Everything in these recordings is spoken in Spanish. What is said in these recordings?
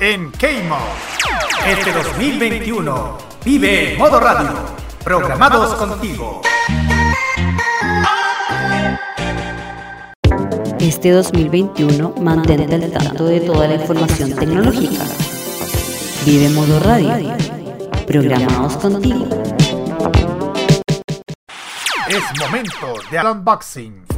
en Keimo. Este 2021 vive modo radio, programados contigo. Este 2021 mantente al tanto de toda la información tecnológica. Vive modo radio, programados contigo. Es momento de unboxing.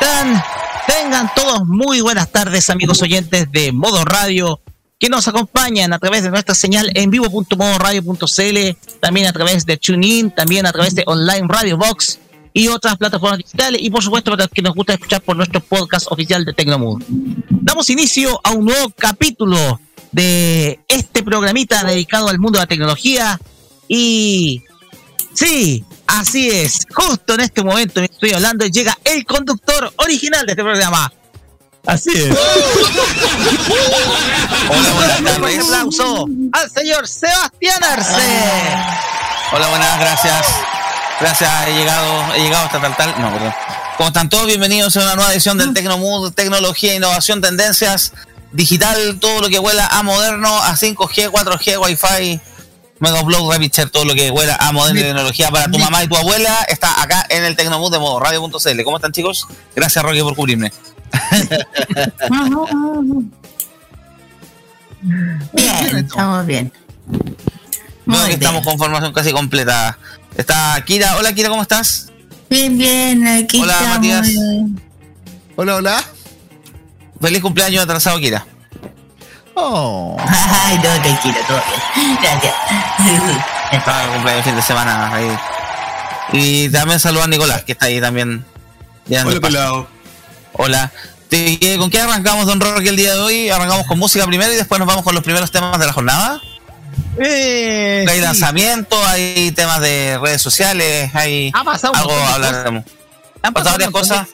Tengan todos muy buenas tardes, amigos oyentes de Modo Radio, que nos acompañan a través de nuestra señal en vivo.modoradio.cl, también a través de TuneIn, también a través de Online Radio Box y otras plataformas digitales, y por supuesto para que nos gusta escuchar por nuestro podcast oficial de Tecnomood. Damos inicio a un nuevo capítulo de este programita dedicado al mundo de la tecnología y Sí, así es. Justo en este momento me estoy hablando y llega el conductor original de este programa. Así es. Hola, buenas tardes. Un aplauso al señor Sebastián Arce. Hola, buenas, gracias. Gracias, he llegado, he llegado hasta tal tal. No, perdón. Como están todos, bienvenidos a una nueva edición del Tecnomood, tecnología, innovación, tendencias, digital, todo lo que huela a moderno, a 5G, 4G, Wi-Fi, Mega Upload, Rapid todo lo que huela a moderna tecnología para tu mamá y tu abuela, está acá en el Tecnomood de modo radio.cl. ¿Cómo están, chicos? Gracias, Rocky, por cubrirme. Bien, estamos bien. Muy que bien. estamos con formación casi completa. Está Kira. Hola, Kira, ¿cómo estás? Bien, bien, aquí Hola, estamos. Matías. Hola, hola. Feliz cumpleaños atrasado, Kira. Oh. Ay, no, tranquilo, todo bien. Gracias. Estaba de cumpleaños el fin de semana ahí. Y también saluda a Nicolás, que está ahí también. Hola, pelado. Hola. ¿qué- ¿Con qué arrancamos, Don Rocky, el día de hoy? Arrancamos con música primero y después nos vamos con los primeros temas de la jornada. Eh, hay sí. lanzamientos, hay temas de redes sociales, hay Ha pasado algo montón de a hablar. cosas. de- Han pasado pasado varias cosas.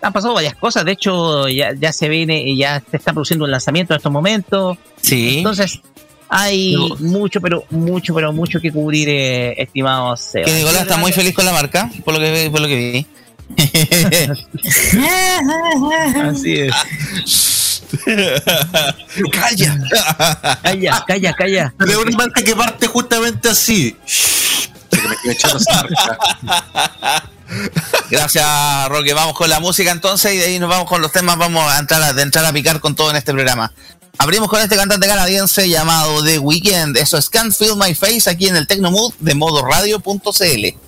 Han pasado varias cosas. De hecho, ya, ya se viene y ya se está produciendo el lanzamiento en estos momentos. Sí. Entonces, hay No. mucho, pero mucho, pero mucho que cubrir, eh, estimados. Que Nicolás está muy feliz con la marca, por lo que, por lo que vi. Así es. Calla. Calla, calla, calla. De una marca que parte justamente así. Gracias, Roque. Vamos con la música entonces y de ahí nos vamos con los temas. Vamos a entrar a, de entrar a picar con todo en este programa. Abrimos con este cantante canadiense llamado The Weeknd. Eso es Can't Feel My Face aquí en el Tecnomood de modoradio.cl.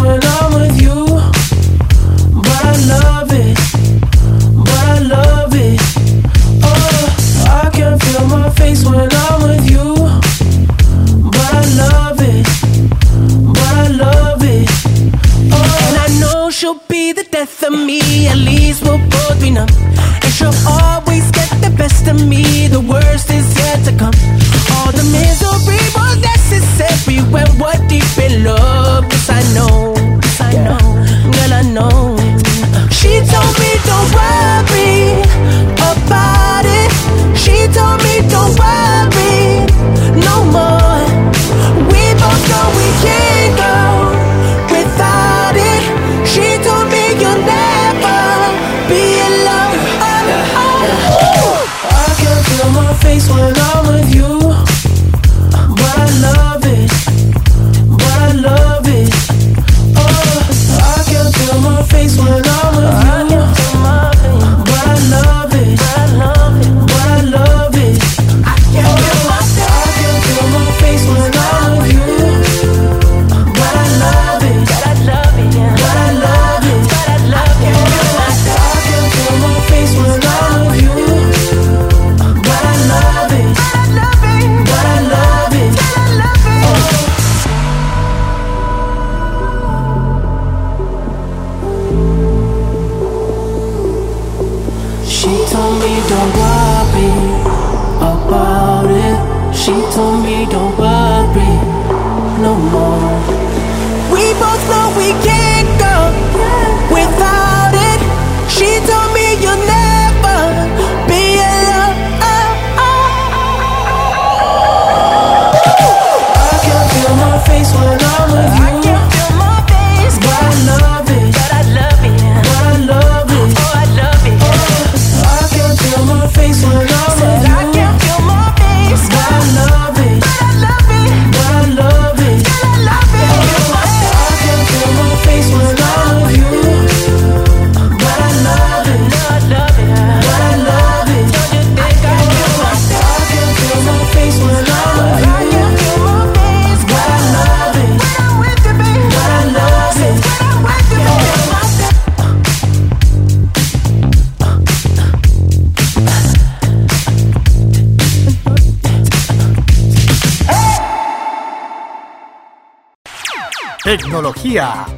when I'm with you. But I love it, but I love it. Oh, I can feel my face when I'm with you. But I love it, but I love it. Oh, and I know she'll be the death of me. At least we'll both be numb. And she'll always get the best of me. The worst is yet to come. All the misery was necessary when we're deep in love.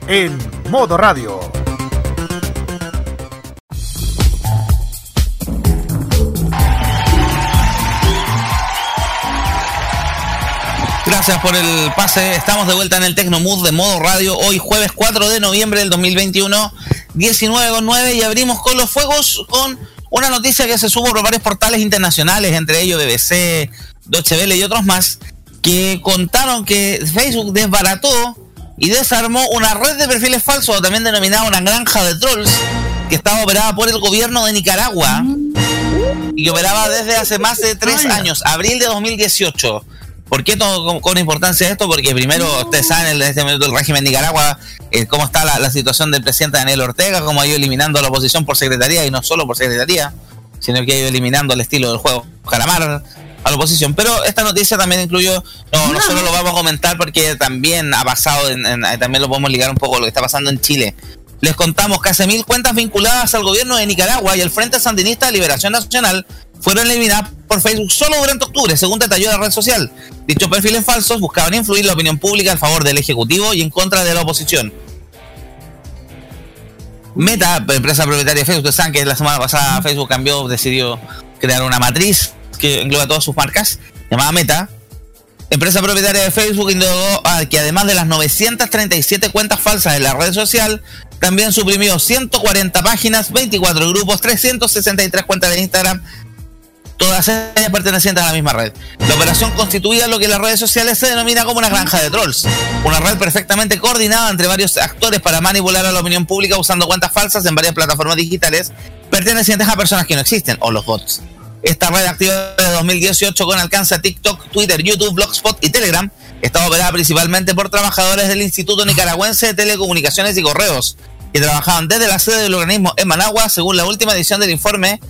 En modo radio. Gracias por el pase. Estamos de vuelta en el Tecnomood de modo radio. Hoy jueves 4 de noviembre del 2021, 19 con 9 y abrimos con los fuegos con una noticia que se subo por varios portales internacionales, entre ellos BBC, Deutsche Welle y otros más, que contaron que Facebook desbarató y desarmó una red de perfiles falsos, o también denominada una granja de trolls, que estaba operada por el gobierno de Nicaragua y que operaba desde hace más de tres años, abril de 2018. ¿Por qué to- con, importancia esto? Porque primero, ustedes saben, en este momento el régimen de Nicaragua, eh, cómo está la, la situación del presidente Daniel Ortega, cómo ha ido eliminando a la oposición por secretaría, y no solo por secretaría, sino que ha ido eliminando el estilo del juego calamar a la oposición. Pero esta noticia también incluyó, no, no solo lo vamos a comentar porque también ha pasado, en- en- también lo podemos ligar un poco a lo que está pasando en Chile. Les contamos que hace mil cuentas vinculadas al gobierno de Nicaragua y el Frente Sandinista de Liberación Nacional fueron eliminadas por Facebook solo durante octubre, según detalló la red social. Dichos perfiles falsos buscaban influir la opinión pública a favor del Ejecutivo y en contra de la oposición. Meta, empresa propietaria de Facebook, ustedes saben que la semana pasada Facebook cambió, decidió crear una matriz que engloba todas sus marcas, llamada Meta. Empresa propietaria de Facebook ah, que además de las 937 cuentas falsas en la red social, también suprimió 140 páginas, 24 grupos, 363 cuentas de Instagram, todas ellas pertenecientes a la misma red. La operación constituía lo que en las redes sociales se denomina como una granja de trolls, una red perfectamente coordinada entre varios actores para manipular a la opinión pública usando cuentas falsas en varias plataformas digitales pertenecientes a personas que no existen, o los bots. Esta red activa desde 2018 con alcance a TikTok, Twitter, YouTube, Blogspot y Telegram. Está operada principalmente por trabajadores del Instituto Nicaragüense de Telecomunicaciones y Correos, que trabajaban desde la sede del organismo en Managua, según la última edición del informe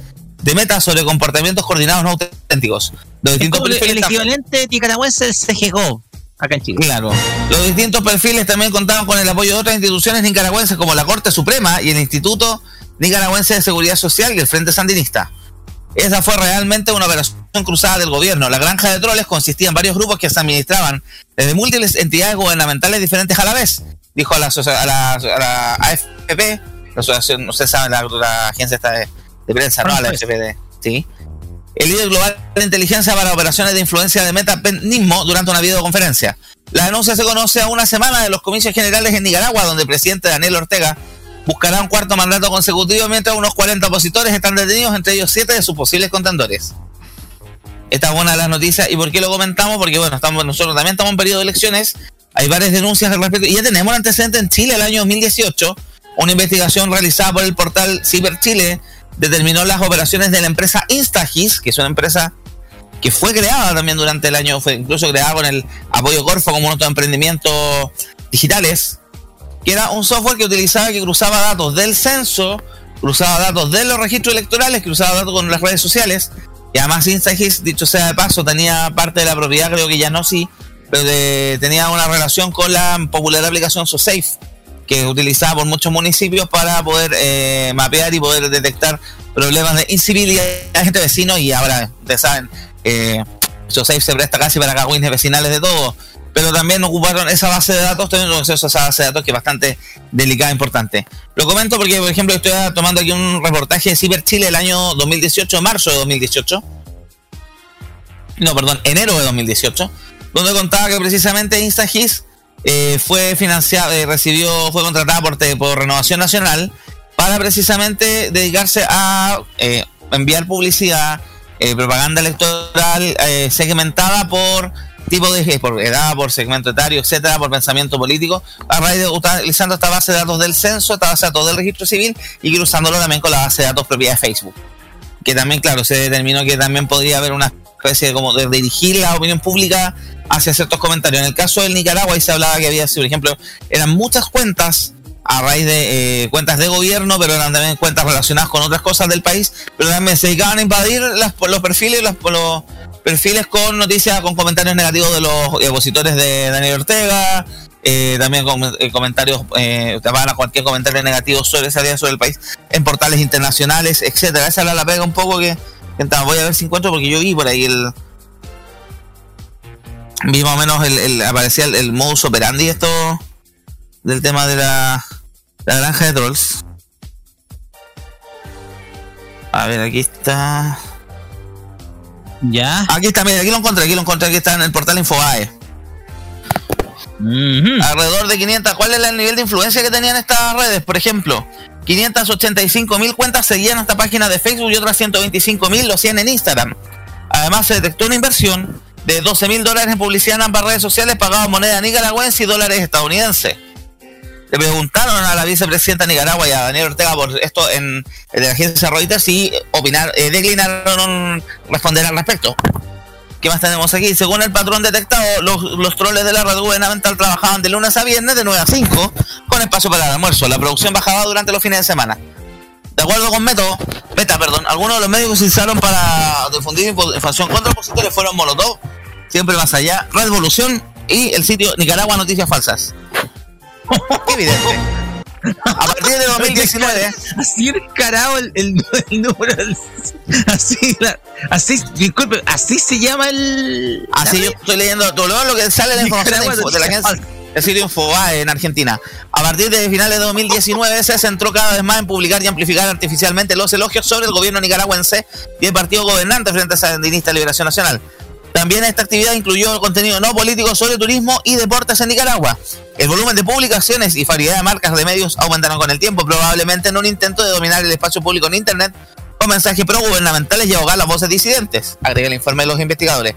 de Meta sobre comportamientos coordinados no auténticos. Los distintos el, equivalente nicaragüense del CGGO acá en Chile. Claro. Los distintos perfiles también contaban con el apoyo de otras instituciones nicaragüenses como la Corte Suprema y el Instituto Nicaragüense de Seguridad Social y el Frente Sandinista. Esa fue realmente una operación cruzada del gobierno. La granja de troles consistía en varios grupos que se administraban desde múltiples entidades gubernamentales diferentes a la vez, dijo a la, a la, a la AFP, la asociación, no sabe, la, la agencia esta de, de prensa, ¿no? A la Prensa. AFP, de- sí. el líder global de inteligencia para operaciones de influencia de Meta Nismo durante una videoconferencia. La denuncia se conoce a una semana de los comicios generales en Nicaragua, donde el presidente Daniel Ortega buscará un cuarto mandato consecutivo mientras unos 40 opositores están detenidos, entre ellos 7 de sus posibles contendores. Esta es una de las noticias. ¿Y por qué lo comentamos? Porque bueno, estamos, nosotros también estamos en periodo de elecciones. Hay varias denuncias al respecto. Y ya tenemos un antecedente en Chile el año 2018. Una investigación realizada por el portal Ciber Chile determinó las operaciones de la empresa Instagis, que es una empresa que fue creada también durante el año, fue incluso creada con el apoyo Corfo como otros emprendimientos digitales, que era un software que utilizaba, que cruzaba datos del censo, cruzaba datos de los registros electorales, cruzaba datos con las redes sociales, y además Instagis, dicho sea de paso, tenía parte de la propiedad, creo que ya no sí, pero tenía una relación con la popular aplicación SoSafe, que utilizaba por muchos municipios para poder eh, mapear y poder detectar problemas de incivilidad de gente vecino. Y ahora, ustedes saben, eh, SoSafe se presta casi para cagüines vecinales de todo, pero también ocuparon esa base de datos, también acceso a esa base de datos que es bastante delicada e importante. Lo comento porque, por ejemplo, estoy tomando aquí un reportaje de Ciber Chile el año 2018, marzo de 2018. No, perdón, enero de 2018, donde contaba que precisamente InstaGIS eh, fue financiada, eh, recibió, fue contratada por, por Renovación Nacional para precisamente dedicarse a eh, enviar publicidad, propaganda electoral segmentada por tipo de por edad, por segmento etario, etcétera, por pensamiento político, a raíz de utilizando esta base de datos del censo, esta base de datos del registro civil y cruzándolo también con la base de datos propia de Facebook. Que también, claro, se determinó que también podría haber una especie de como de dirigir la opinión pública hacia ciertos comentarios. En el caso del Nicaragua, ahí se hablaba que había, por ejemplo, eran muchas cuentas a raíz de eh, cuentas de gobierno, pero eran también cuentas relacionadas con otras cosas del país, pero también se dedicaban a invadir las, los perfiles, los, los perfiles con noticias, con comentarios negativos de los opositores de Daniel Ortega, eh, también con eh, comentarios, eh, van a cualquier comentario negativo sobre esa idea sobre el país, en portales internacionales, etcétera. Esa era la pega un poco que, voy a ver si encuentro porque yo vi por ahí el vi más o menos el, aparecía el, modus operandi esto del tema de la, la granja de trolls. A ver, aquí está. Ya. Aquí está, mira, aquí lo encontré, aquí lo encontré, aquí está en el portal Infobae. Alrededor de 500. ¿Cuál es el nivel de influencia que tenían estas redes? Por ejemplo, 585 mil cuentas seguían esta página de Facebook y otras 125 mil lo hacían en Instagram. Además, se detectó una inversión de 12 mil dólares en publicidad en ambas redes sociales pagadas moneda nicaragüense y dólares estadounidenses. Le preguntaron a la vicepresidenta de Nicaragua y a Daniel Ortega por esto en, la agencia Reuters y opinar, eh, declinaron responder al respecto. ¿Qué más tenemos aquí? Según el patrón detectado, los, los troles de la red gubernamental trabajaban de lunes a viernes de 9 a 5 con espacio para el almuerzo. La producción bajaba durante los fines de semana. De acuerdo con Meto, Meta, perdón, algunos de los medios que se utilizaron para difundir información contra opositores fueron Molotov, siempre más allá, Revolución y el sitio Nicaragua Noticias Falsas. Evidente. A partir de 2019. Así descarado el, el, el número. Así, así, disculpe, así se llama el. Así yo estoy leyendo todo lo que sale la información de, de, la agencia. El sitio Infobae en Argentina. A partir de finales de 2019 se centró cada vez más en publicar y amplificar artificialmente los elogios sobre el gobierno nicaragüense y el partido gobernante frente a Sandinista Liberación Nacional. También esta actividad incluyó contenido no político sobre turismo y deportes en Nicaragua. El volumen de publicaciones y variedad de marcas de medios aumentaron con el tiempo, probablemente en un intento de dominar el espacio público en Internet con mensajes pro-gubernamentales y ahogar las voces disidentes, agrega el informe de los investigadores.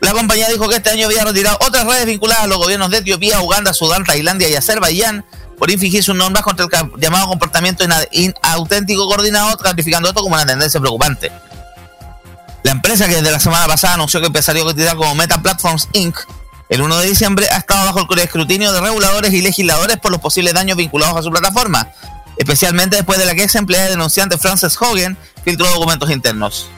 La compañía dijo que este año había retirado otras redes vinculadas a los gobiernos de Etiopía, Uganda, Sudán, Tailandia y Azerbaiyán por infringir sus normas contra el llamado comportamiento inauténtico coordinado, calificando esto como una tendencia preocupante. La empresa que desde la semana pasada anunció que empezaría a cotizar como Meta Platforms Inc. el 1 de diciembre ha estado bajo el escrutinio de reguladores y legisladores por los posibles daños vinculados a su plataforma, especialmente después de la que ex empleada denunciante Frances Hogan filtró documentos internos.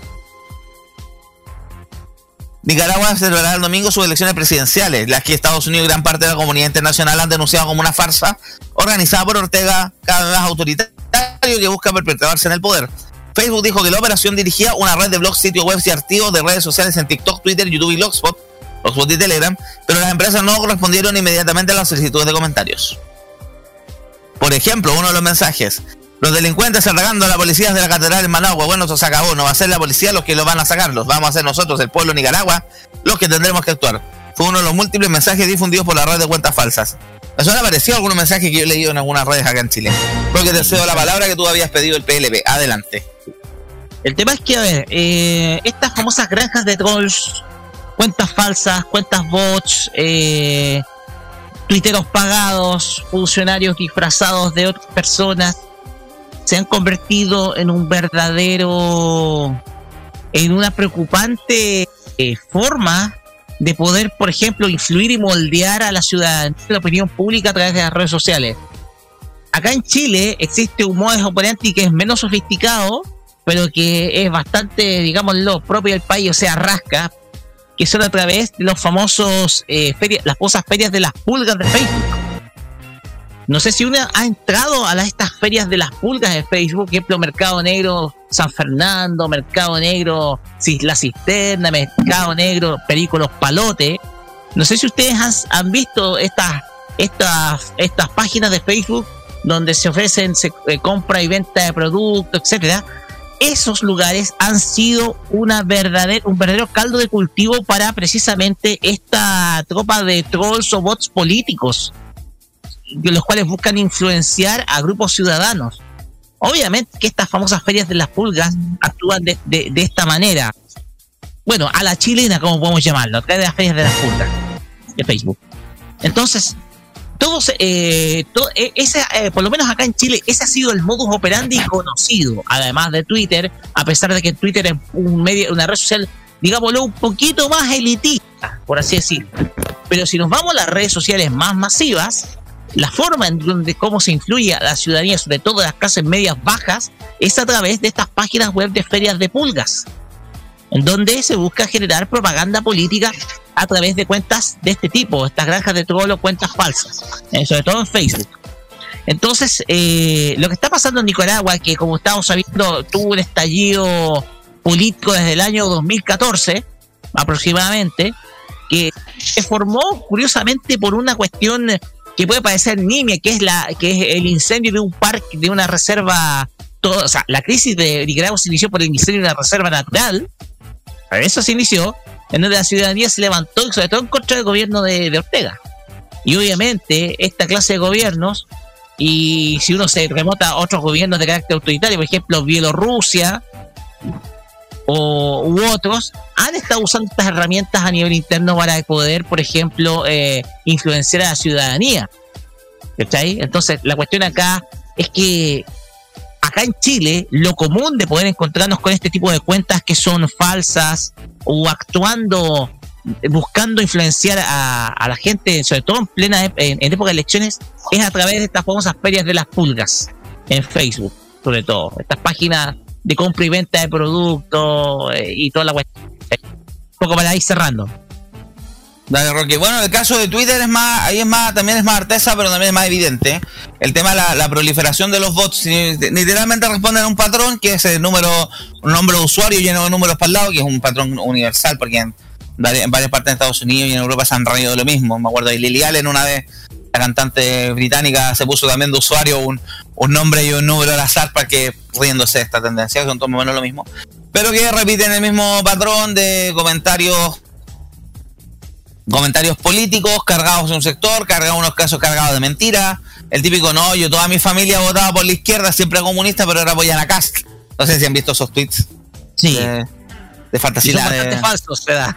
Nicaragua celebrará el domingo sus elecciones presidenciales, las que Estados Unidos y gran parte de la comunidad internacional han denunciado como una farsa organizada por Ortega, cada vez más autoritario que busca perpetuarse en el poder. Facebook dijo que la operación dirigía una red de blogs, sitios web y archivos de redes sociales en TikTok, Twitter, YouTube y Blogspot, Blogspot y Telegram, pero las empresas no respondieron inmediatamente a las solicitudes de comentarios. Por ejemplo, uno de los mensajes. Los delincuentes atacando a la policía de la catedral en Managua. Bueno, se acabó. No va a ser la policía los que lo van a sacar. Los vamos a hacer nosotros, el pueblo de Nicaragua, los que tendremos que actuar. Fue uno de los múltiples mensajes difundidos por la red de cuentas falsas. Me suena parecido algunos mensajes que yo he leído en algunas redes acá en Chile. Porque te cedo la palabra que tú habías pedido el PLP. Adelante. El tema es que, a ver, eh, estas famosas granjas de trolls, cuentas falsas, cuentas bots, eh, tuiteros pagados, funcionarios disfrazados de otras personas, se han convertido en un verdadero, en una preocupante eh, forma de poder, por ejemplo, influir y moldear a la ciudadanía, la opinión pública a través de las redes sociales. Acá en Chile existe un modo operandi que es menos sofisticado, pero que es bastante, digámoslo, propio del país, o sea, rasca, que son a través de los famosos eh, ferias, las famosas ferias de las pulgas de Facebook. No sé si una ha entrado a estas ferias de las pulgas de Facebook, ejemplo, Mercado Negro San Fernando, Mercado Negro La Cisterna, Mercado Negro Perícolos Palote. No sé si ustedes han, visto estas, estas, estas páginas de Facebook donde se ofrecen se, eh, compra y venta de productos, etcétera. Esos lugares han sido un verdadero caldo de cultivo para precisamente esta tropa de trolls o bots políticos los cuales buscan influenciar a grupos ciudadanos. Obviamente que estas famosas ferias de las pulgas actúan de, esta manera. Bueno, a la chilena, como podemos llamarlo, de las ferias de las pulgas de Facebook. Entonces, todos, eh, todo, eh, ese, eh, por lo menos acá en Chile, ese ha sido el modus operandi conocido, además de Twitter, a pesar de que Twitter es un medio, una red social, digámoslo, un poquito más elitista, por así decirlo. Pero si nos vamos a las redes sociales más masivas, la forma en donde cómo se influye a la ciudadanía, sobre todo las clases medias bajas, es a través de estas páginas web de ferias de pulgas, en donde se busca generar propaganda política a través de cuentas de este tipo, estas granjas de troll cuentas falsas, eh, sobre todo en Facebook. Entonces, eh, lo que está pasando en Nicaragua, que como estamos sabiendo, tuvo un estallido político desde el año 2014, aproximadamente, que se formó curiosamente por una cuestión que puede parecer nimia, que es la que es el incendio de un parque, de una reserva, todo, o sea, la crisis de Nicaragua se inició por el incendio de una reserva natural, eso se inició, en donde la ciudadanía se levantó, sobre todo en contra del gobierno de, de Ortega. Y obviamente esta clase de gobiernos, y si uno se remota a otros gobiernos de carácter autoritario, por ejemplo Bielorrusia, o, u otros han estado usando estas herramientas a nivel interno para poder, por ejemplo, eh, influenciar a la ciudadanía. ¿Cachai? Entonces, la cuestión acá es que acá en Chile, lo común de poder encontrarnos con este tipo de cuentas que son falsas o actuando, buscando influenciar a, la gente, sobre todo en plena en, en época de elecciones, es a través de estas famosas ferias de las pulgas en Facebook, sobre todo. Estas páginas de compra y venta de productos eh, y toda la cuestión. Un poco para ir cerrando. Dale, Roque. Bueno, el caso de Twitter es más, ahí es más, también es más artesa, pero también es más evidente. El tema de la, la proliferación de los bots, literalmente responden a un patrón que es el número, un nombre de usuario lleno de números para el lado, que es un patrón universal, porque en, en varias partes de Estados Unidos y en Europa se han reído de lo mismo. Me acuerdo de Lily Allen una vez, la cantante británica, se puso también de usuario un, un nombre y un número al azar para que riéndose de esta tendencia, que son todo menos lo mismo. Pero que repiten el mismo patrón de comentarios comentarios políticos cargados en un sector, cargados unos casos cargados de mentiras. El típico, no, yo toda mi familia votaba por la izquierda, siempre comunista, pero ahora apoyan a Cast. No sé si han visto esos tweets. Sí. De, de fantasía. Y son bastante falsos, ¿verdad?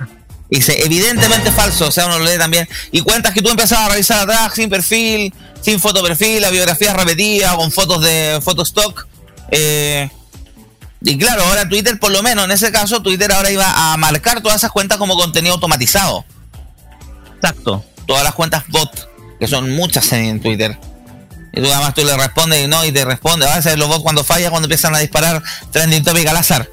Dice, evidentemente falso, o sea, uno lo lee también. Y cuentas que tú empezabas a revisar atrás, sin perfil, sin fotoperfil, la biografía repetida, con fotos de fotostock. Eh, y claro, ahora Twitter, por lo menos en ese caso, Twitter ahora iba a marcar todas esas cuentas como contenido automatizado. Exacto. Todas las cuentas bot, que son muchas en Twitter. Y tú además tú le respondes y no, y te responde. A veces los bots cuando falla, cuando empiezan a disparar trending topic al azar.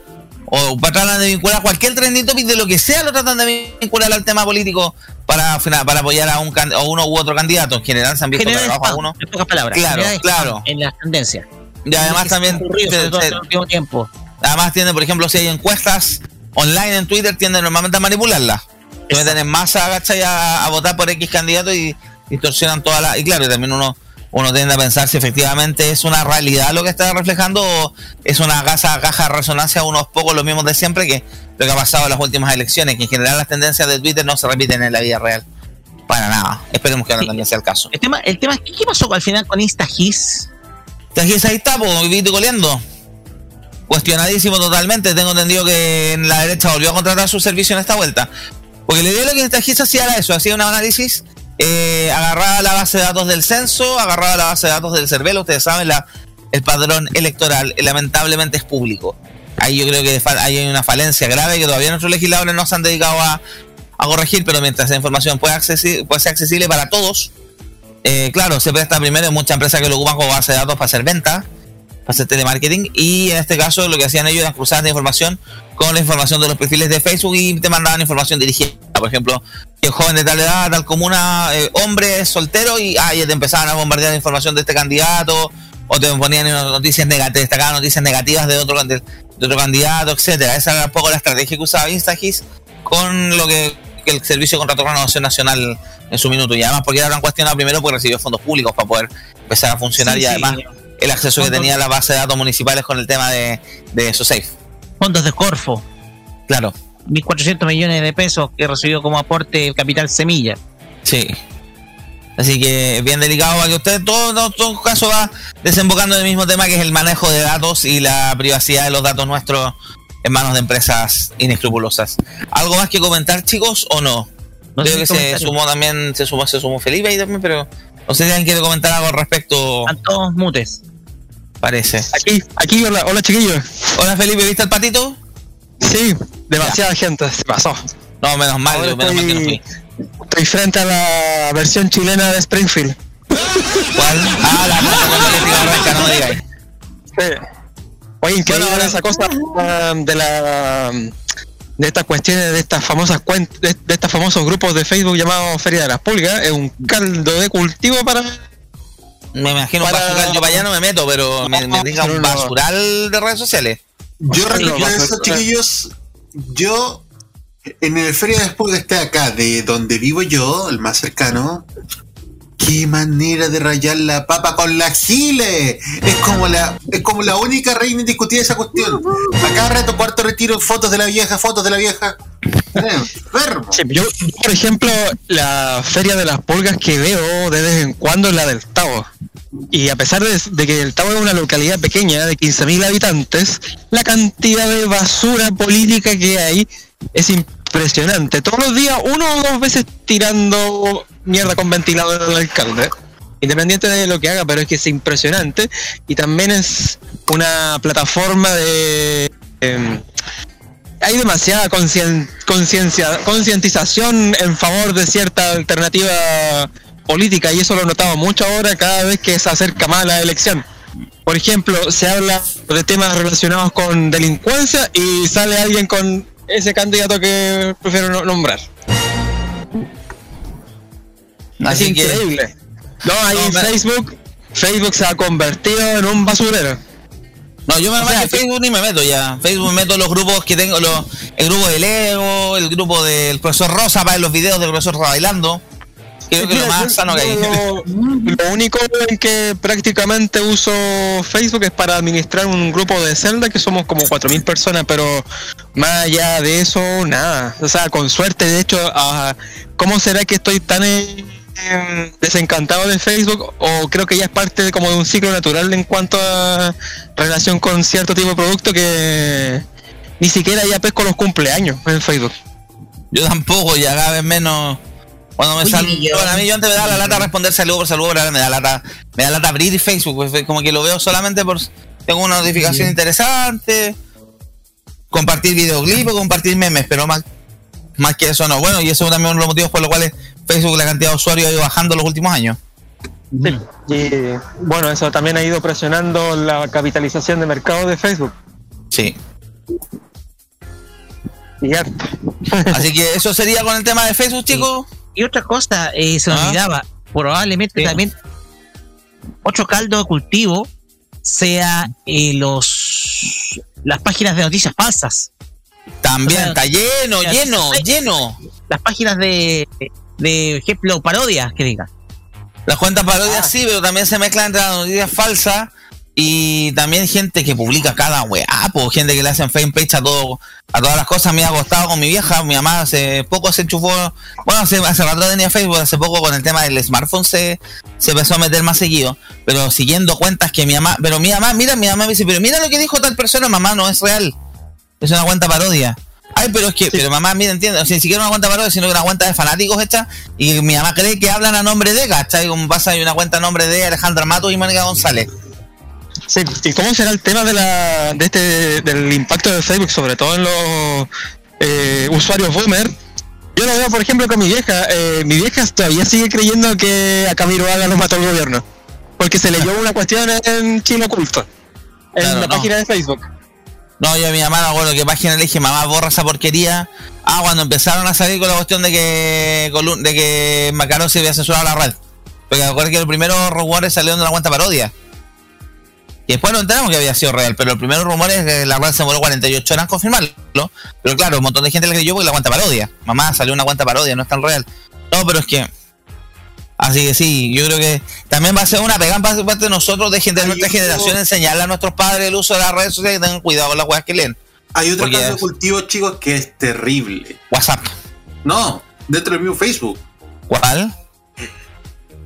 O tratan de vincular cualquier trending topic de lo que sea, lo tratan de vincular al tema político para, para apoyar a, un, a uno u otro candidato. En general se han visto trabajo a uno. En pocas palabras. Claro, claro. En las tendencias. Y además también. Todo el tiempo. Además tiene, por ejemplo, si hay encuestas online en Twitter, tienden normalmente a manipularlas. Te meten en masa, ¿cachai? A, a votar por X candidato y distorsionan toda la. Y claro, también uno, uno tiende a pensar si efectivamente es una realidad lo que está reflejando o es una caja, caja de resonancia unos pocos los mismos de siempre que lo que ha pasado en las últimas elecciones, que en general las tendencias de Twitter no se repiten en la vida real. Para nada. Esperemos que ahora también sea el caso. El tema, el tema es, ¿qué, pasó al final con InstaGis? InstaGis ahí está, pues, viste coleando. Cuestionadísimo totalmente. Tengo entendido que en la derecha volvió a contratar su servicio en esta vuelta. Porque le dio lo que InstaGis hacía era eso, hacía un análisis eh, agarraba la base de datos del censo, agarraba la base de datos del CERVEL, ustedes saben, la, el padrón electoral eh, lamentablemente es público. Ahí yo creo que hay una falencia grave que todavía nuestros legisladores no se han dedicado a, corregir, pero mientras esa información pueda, puede ser accesible para todos, eh, claro, se presta primero en muchas empresas que lo ocupan como base de datos para hacer venta, hacer telemarketing, y en este caso lo que hacían ellos era cruzar de información con la información de los perfiles de Facebook y te mandaban información dirigida. Por ejemplo, que joven de tal edad, tal comuna, eh, hombre, soltero, y ah, ya te empezaban a bombardear información de este candidato, o te ponían noticias negativas, destacaban noticias negativas de otro, de, otro candidato, etcétera. Esa era un poco la estrategia que usaba Instagis con lo que, el Servicio de Contrato de Renovación Nacional en su minuto. Y además porque era cuestionado primero porque recibió fondos públicos para poder empezar a funcionar y además el acceso que tenía a la base de datos municipales con el tema de, de SoSafe. Fondos de Corfo. Claro. 1.400 millones de pesos que recibió como aporte el capital semilla. Sí. Así que bien delicado para que usted, todo, todo caso va desembocando en el mismo tema que es el manejo de datos y la privacidad de los datos nuestros en manos de empresas inescrupulosas. ¿Algo más que comentar, chicos, o no? no Creo que se sumó también, se sumó, se sumó Felipe ahí también, pero no sé si alguien quiere comentar algo al respecto. A todos mutes. Parece. Aquí, aquí, hola, hola chiquillos. Hola Felipe, ¿viste el patito? Sí, demasiada gente se pasó. No, menos mal, menos estoy, mal que no fui. Estoy frente a la versión chilena de Springfield. ¿Cuál? Ah, la con no digáis. Sí. Oye, increíble bueno, esa cosa um, de la um, de estas cuestiones de estas famosas cuentas de, de, estos famosos grupos de Facebook llamados Feria de las Pulgas es un caldo de cultivo para me imagino para... basural, yo para allá no me meto pero me, me diga un basural de redes sociales yo eso, chiquillos, yo en el Feria de Pulgas está acá, de donde vivo yo, el más cercano. Qué manera de rayar la papa con la gile. Es como la, es como la única reina indiscutida de esa cuestión. Acá rato cuarto retiro fotos de la vieja, fotos de la vieja. Sí, yo, por ejemplo, la feria de las pulgas que veo de vez en cuando es la del Tavo. Y a pesar de, que el Tavo es una localidad pequeña de 15.000 habitantes, la cantidad de basura política que hay es impresionante. Todos los días, uno o dos veces tirando mierda con ventilador al alcalde. Independiente de lo que haga, pero es que es impresionante. Y también es una plataforma de... Em, hay demasiada concientización en favor de cierta alternativa política y eso lo he notado mucho ahora cada vez que se acerca más la elección. Por ejemplo, se habla de temas relacionados con delincuencia y sale alguien con ese candidato que prefiero nombrar. Así es increíble. No, ahí en Facebook, Facebook se ha convertido en un basurero. No, yo me meto en Facebook ni me meto ya. Facebook me meto los grupos que tengo, los, el grupo de Lego, el grupo del profesor Rosa para ver los videos del profesor Rosa bailando. Creo que es lo más sano que hay. Lo único en que prácticamente uso Facebook es para administrar un grupo de Zelda que somos como 4.000 personas, pero más allá de eso, nada. O sea, con suerte, de hecho, uh, ¿cómo será que estoy tan desencantado de Facebook o creo que ya es parte de, como de un ciclo natural en cuanto a relación con cierto tipo de producto que ni siquiera ya pesco los cumpleaños en Facebook. Yo tampoco, ya cada vez menos. Cuando me sale, bueno, a mí yo antes me da la lata responder saludo por saludo, ahora me da lata, me da lata abrir Facebook, pues, como que lo veo solamente por tengo una notificación interesante, compartir videoclip o compartir memes, pero más, más que eso no. Bueno, y eso es también uno de los motivos por los cuales Facebook, la cantidad de usuarios ha ido bajando los últimos años. Sí. Y bueno, eso también ha ido presionando la capitalización de mercado de Facebook. Sí. Y harto. Así que eso sería con el tema de Facebook, chicos. Y, otra cosa, eh, se ah. olvidaba, probablemente también otro caldo de cultivo sea eh, los las páginas de noticias falsas. También, está lleno, lleno, lleno. Las páginas de, de ejemplo, parodias, que diga. Las cuentas parodias sí, pero también se mezclan entre las noticias falsas y también gente que publica cada weá, pues gente que le hacen fanpage a todo, a todas las cosas. Me ha costado con mi vieja, mi mamá hace poco se enchufó, bueno, hace, hace rato tenía Facebook, hace poco con el tema del smartphone se, se empezó a meter más seguido, pero siguiendo cuentas que mi mamá, pero mi mamá, mira, mi mamá me dice, pero mira lo que dijo tal persona, mamá, no es real, es una cuenta parodia. Ay, pero es que, pero mamá, mira, entiende, o sea, ni siquiera una cuenta parodia, sino que una cuenta de fanáticos hecha, y mi mamá cree que hablan a nombre de, ¿cachai? Como pasa, hay una cuenta a nombre de Alejandra Mato y Mónica González. Sí, ¿y cómo será el tema de la de este del impacto de Facebook, sobre todo en los eh, usuarios boomer? Yo lo veo, por ejemplo, con mi vieja. Eh, mi vieja todavía sigue creyendo que a Camilo Haga lo mató el gobierno. Porque se leyó una cuestión en Chino Oculto. En Claro, la no. página de Facebook. No, yo a mi mamá, no acuerdo qué página le dije, mamá, borra esa porquería. Ah, cuando empezaron a salir con la cuestión de que de que Macarón se había censurado la red. Porque me acuerdo que los primeros rumores salieron de la cuenta parodia. Y después nos enteramos que había sido real, pero los primeros rumores que la red se demoró 48 horas en confirmarlo. Pero claro, un montón de gente le creyó porque la cuenta parodia. Mamá, salió una cuenta parodia, no es tan real. No, pero es que. Así que sí, yo creo que también va a ser una pegada parte parte de nosotros, de gente de nuestra generación, enseñarle a nuestros padres el uso de las redes sociales y tengan cuidado con las weas que leen. Hay otro caso de es- cultivo, chicos, que es terrible. WhatsApp. No, dentro del mismo Facebook. ¿Cuál?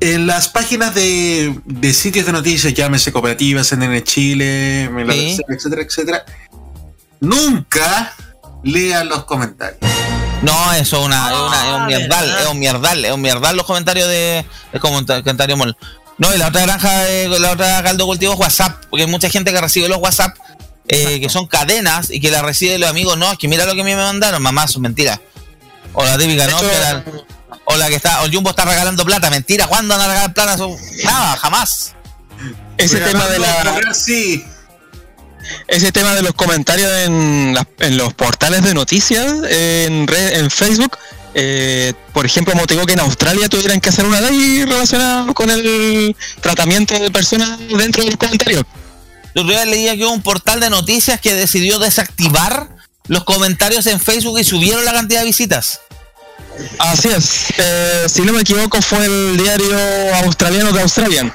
En las páginas de, de sitios de noticias, llámese cooperativas, CNN Chile, Sí. etcétera, etcétera, nunca lean los comentarios. No, eso es, una, es, una- es un Ah, mierdal, verdad. es un mierdal, es un mierdal los comentarios de, de comenta- comentario mol. No, y la otra granja, de, la otra caldo cultivo es WhatsApp, porque hay mucha gente que recibe los WhatsApp, eh, que son cadenas y que la recibe los amigos. No, es que mira lo que a mí me mandaron, mamá, son mentiras. O la típica, ¿no? Hecho, Que la- o la que está, o el Jumbo está regalando plata, mentira, ¿cuándo van a regalar plata? Eso- Nada, jamás. Ese tema de la, Sí, ese tema de los comentarios en, los portales de noticias en, red, en Facebook, eh, por ejemplo, motivó que en Australia tuvieran que hacer una ley relacionada con el tratamiento de personas dentro de los comentarios. El otro día leía que hubo un portal de noticias que decidió desactivar los comentarios en Facebook y subieron la cantidad de visitas. Así es. Eh, si no me equivoco, fue el diario australiano de Australian.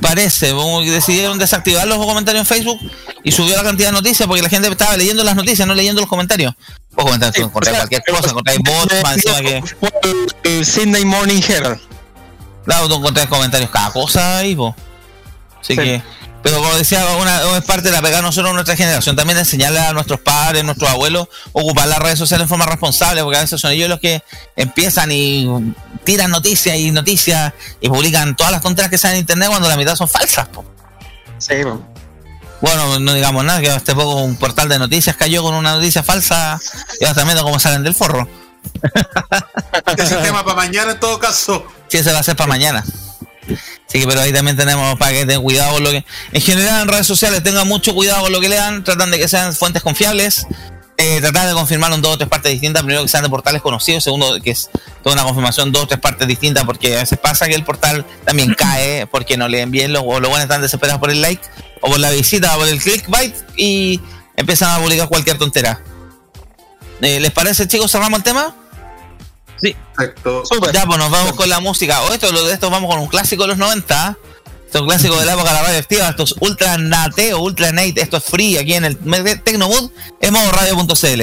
Parece, decidieron desactivar los comentarios en Facebook y subió la cantidad de noticias porque la gente estaba leyendo las noticias, no leyendo los comentarios. Vos cualquier cosa, bots, más encima que. Fue el, Sydney Morning Herald. Claro, tú encontrás comentarios cada cosa ahí, po. Así Sí. que. Pero como decía, una, es parte de la pegada no solo de nuestra generación, también de enseñarle a nuestros padres, nuestros abuelos, ocupar las redes sociales en forma responsable, porque a veces son ellos los que empiezan y tiran noticias y noticias y publican todas las tonterías que salen en internet cuando la mitad son falsas, po. Sí, Bueno, no digamos nada, que hace poco un portal de noticias cayó con una noticia falsa y ahora también cómo salen del forro. ese tema para mañana en todo caso. Sí, ese va a ser para mañana. Así que, pero ahí también tenemos para que tengan cuidado con lo que. En general, en redes sociales tengan mucho cuidado con lo que lean, tratan de que sean fuentes confiables, eh, tratar de confirmar en dos o tres partes distintas. Primero, que sean de portales conocidos, segundo, que es toda una confirmación dos o tres partes distintas, porque a veces pasa que el portal también cae porque no leen bien, los, o los buenos están desesperados por el like, o por la visita, o por el clickbait, y empiezan a publicar cualquier tontera. Eh, ¿Les parece, chicos? ¿Cerramos el tema? Perfecto. Ya, pues nos vamos con la música. O esto, lo de esto vamos con un clásico de los 90. Esto es un clásico de la época de la radio activa. Esto es Ultra Nate o Ultra Nate. Esto es free aquí en el Tecnomood en modo radio.cl.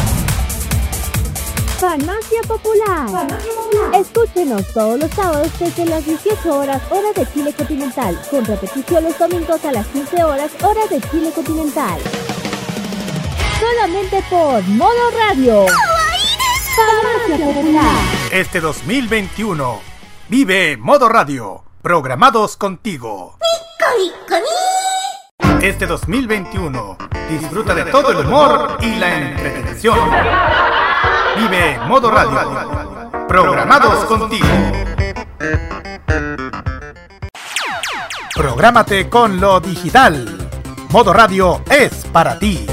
Farmacia Popular. Escúchenos todos los sábados desde las 18 horas hora de Chile continental, con repetición los domingos a las 15 horas hora de Chile continental. Solamente por Modo Radio. Farmacia Popular. Este 2021 vive Modo Radio. Programados contigo. Este 2021 disfruta de todo el humor y la entretención. Vive Modo Radio. Programados contigo. Prográmate con lo digital. Modo Radio es para ti.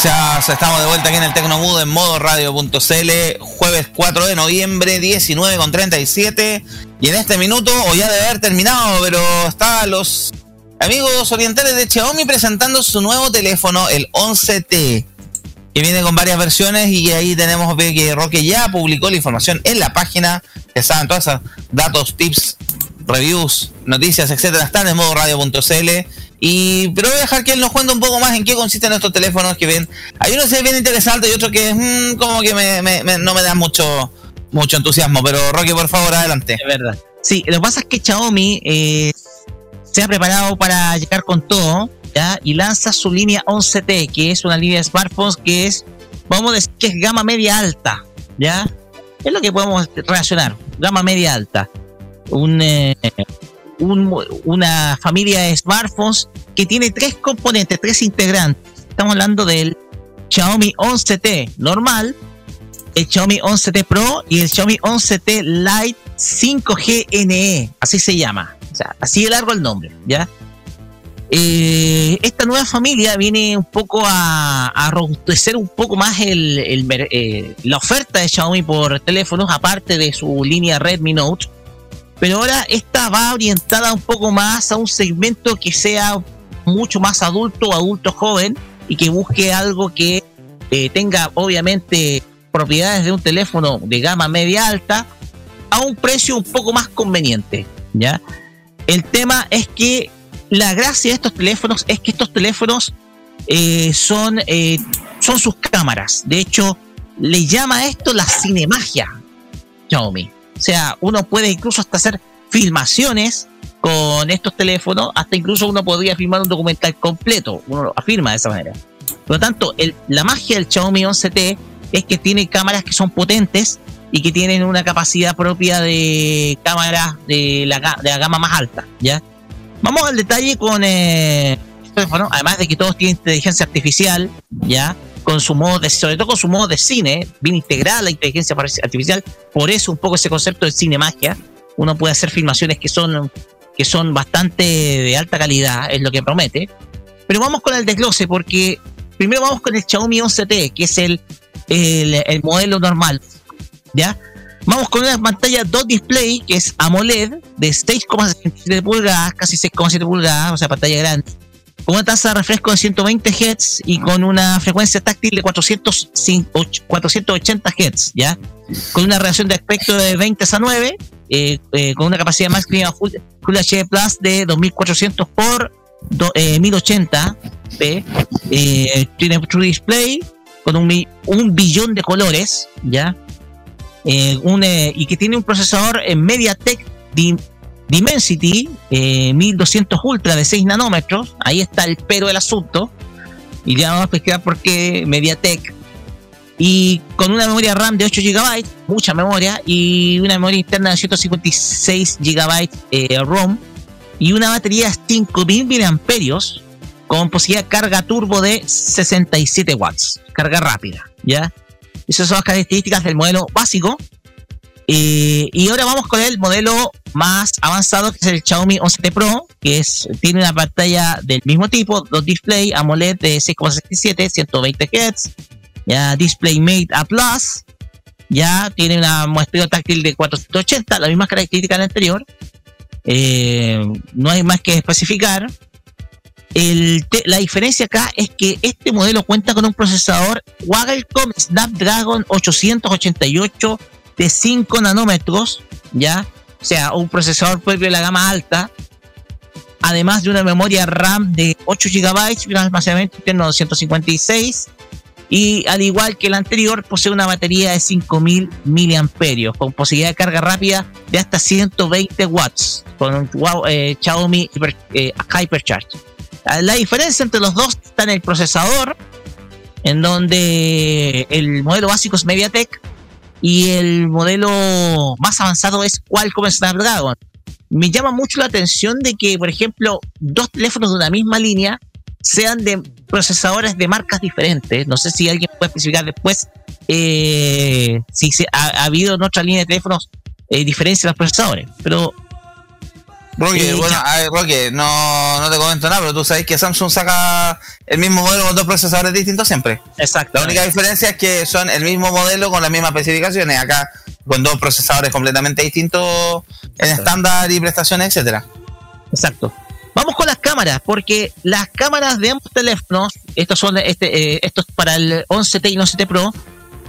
Gracias, estamos de vuelta aquí en el Tecnomudo en modo radio.cl, jueves 4 de noviembre, 19 con 37. Y en este minuto, o ya debe haber terminado, pero está los amigos orientales de Xiaomi presentando su nuevo teléfono, el 11T, que viene con varias versiones y ahí tenemos que Roque ya publicó la información en la página, que saben todos esos datos, tips, reviews, noticias, etcétera, están en modo radio.cl y, pero voy a dejar que él nos cuente un poco más en qué consisten estos teléfonos que ven. Hay uno que se bien interesante y otro que mm, como que no me da mucho, mucho entusiasmo. Pero Rocky, por favor, adelante. Es verdad. Sí, lo que pasa es que Xiaomi eh, se ha preparado para llegar con todo ¿ya? y lanza su línea 11T, que es una línea de smartphones que es, vamos a decir, que es gama media alta. ¿ya? Es lo que podemos relacionar, gama media alta. Un, eh, una familia de smartphones que tiene tres componentes, tres integrantes. Estamos hablando del Xiaomi 11T normal, el Xiaomi 11T Pro y el Xiaomi 11T Lite 5G NE, así se llama. O sea, así de largo el nombre, ¿ya? Eh, esta nueva familia viene un poco a, robustecer un poco más eh, la oferta de Xiaomi por teléfonos, aparte de su línea Redmi Note pero ahora esta va orientada un poco más a un segmento que sea mucho más adulto adulto joven y que busque algo que eh, tenga obviamente propiedades de un teléfono de gama media alta a un precio un poco más conveniente, ¿ya? El tema es que la gracia de estos teléfonos es que estos teléfonos eh, son, eh, son sus cámaras. De hecho, le llama a esto la cinemagia Xiaomi. O sea, uno puede incluso hasta hacer filmaciones con estos teléfonos, hasta incluso uno podría filmar un documental completo, uno lo afirma de esa manera. Por lo tanto, la magia del Xiaomi 11T es que tiene cámaras que son potentes y que tienen una capacidad propia de cámaras de la, gama más alta, ¿ya? Vamos al detalle con eh, teléfono, además de que todos tienen inteligencia artificial, ¿ya? Con su modo de, sobre todo con su modo de cine, bien integrada la inteligencia artificial, por eso un poco ese concepto de cine magia, uno puede hacer filmaciones que son, que son bastante de alta calidad, es lo que promete. Pero vamos con el desglose, porque primero vamos con el Xiaomi 11T, que es el, el, modelo normal, ¿ya? Vamos con una pantalla dot display, que es AMOLED, de 6,7 pulgadas, casi 6,7 pulgadas, o sea, pantalla grande con una tasa de refresco de 120 Hz y con una frecuencia táctil de 480 Hz, ¿ya? Con una relación de aspecto de 20 a 9, eh, eh, con una capacidad máxima Full, HD Plus de 2400 por 1080 p eh, tiene True Display con un, un billón de colores, ¿ya? y que tiene un procesador en MediaTek Dimensity 1200 eh, Ultra de 6 nanómetros, ahí está el pero del asunto, y ya vamos a explicar por qué MediaTek. Y con una memoria RAM de 8 GB, mucha memoria, y una memoria interna de 156 GB eh, ROM, y una batería de 5000 mAh con posibilidad de carga turbo de 67 watts, carga rápida, ¿ya? Esas son las características del modelo básico y ahora vamos con el modelo más avanzado, que es el Xiaomi 11T Pro, que es, tiene una pantalla del mismo tipo, dos display AMOLED de 6,67, 120 Hz, ya DisplayMate A Plus, ya tiene una muestreo táctil de 480, la misma característica del anterior. Eh, no hay más que especificar. la diferencia acá es que este modelo cuenta con un procesador Qualcomm Snapdragon 888 de 5 nanómetros, ¿ya? O sea, un procesador propio de la gama alta, además de una memoria RAM de 8 GB un almacenamiento interno de 256 y al igual que el anterior posee una batería de 5000 mAh con posibilidad de carga rápida de hasta 120 watts con un eh, Xiaomi eh, Hypercharge. La diferencia entre los dos está en el procesador, en donde el modelo básico es MediaTek y el modelo más avanzado es Qualcomm Snapdragon. Me llama mucho la atención de que, por ejemplo, dos teléfonos de una misma línea sean de procesadores de marcas diferentes. No sé si alguien puede especificar después eh, si se, ha, habido en otra línea de teléfonos eh, diferencia en los procesadores. Pero Roque, bueno, a ver, Roque, no, no te comento nada, pero tú sabes que Samsung saca el mismo modelo con dos procesadores distintos siempre. Exacto. La única diferencia es que son el mismo modelo con las mismas especificaciones. Acá con dos procesadores completamente distintos en estándar y prestaciones, etcétera. Exacto. Vamos con las cámaras, porque las cámaras de ambos teléfonos, estos son este, eh, estos para el 11T y el 11T Pro,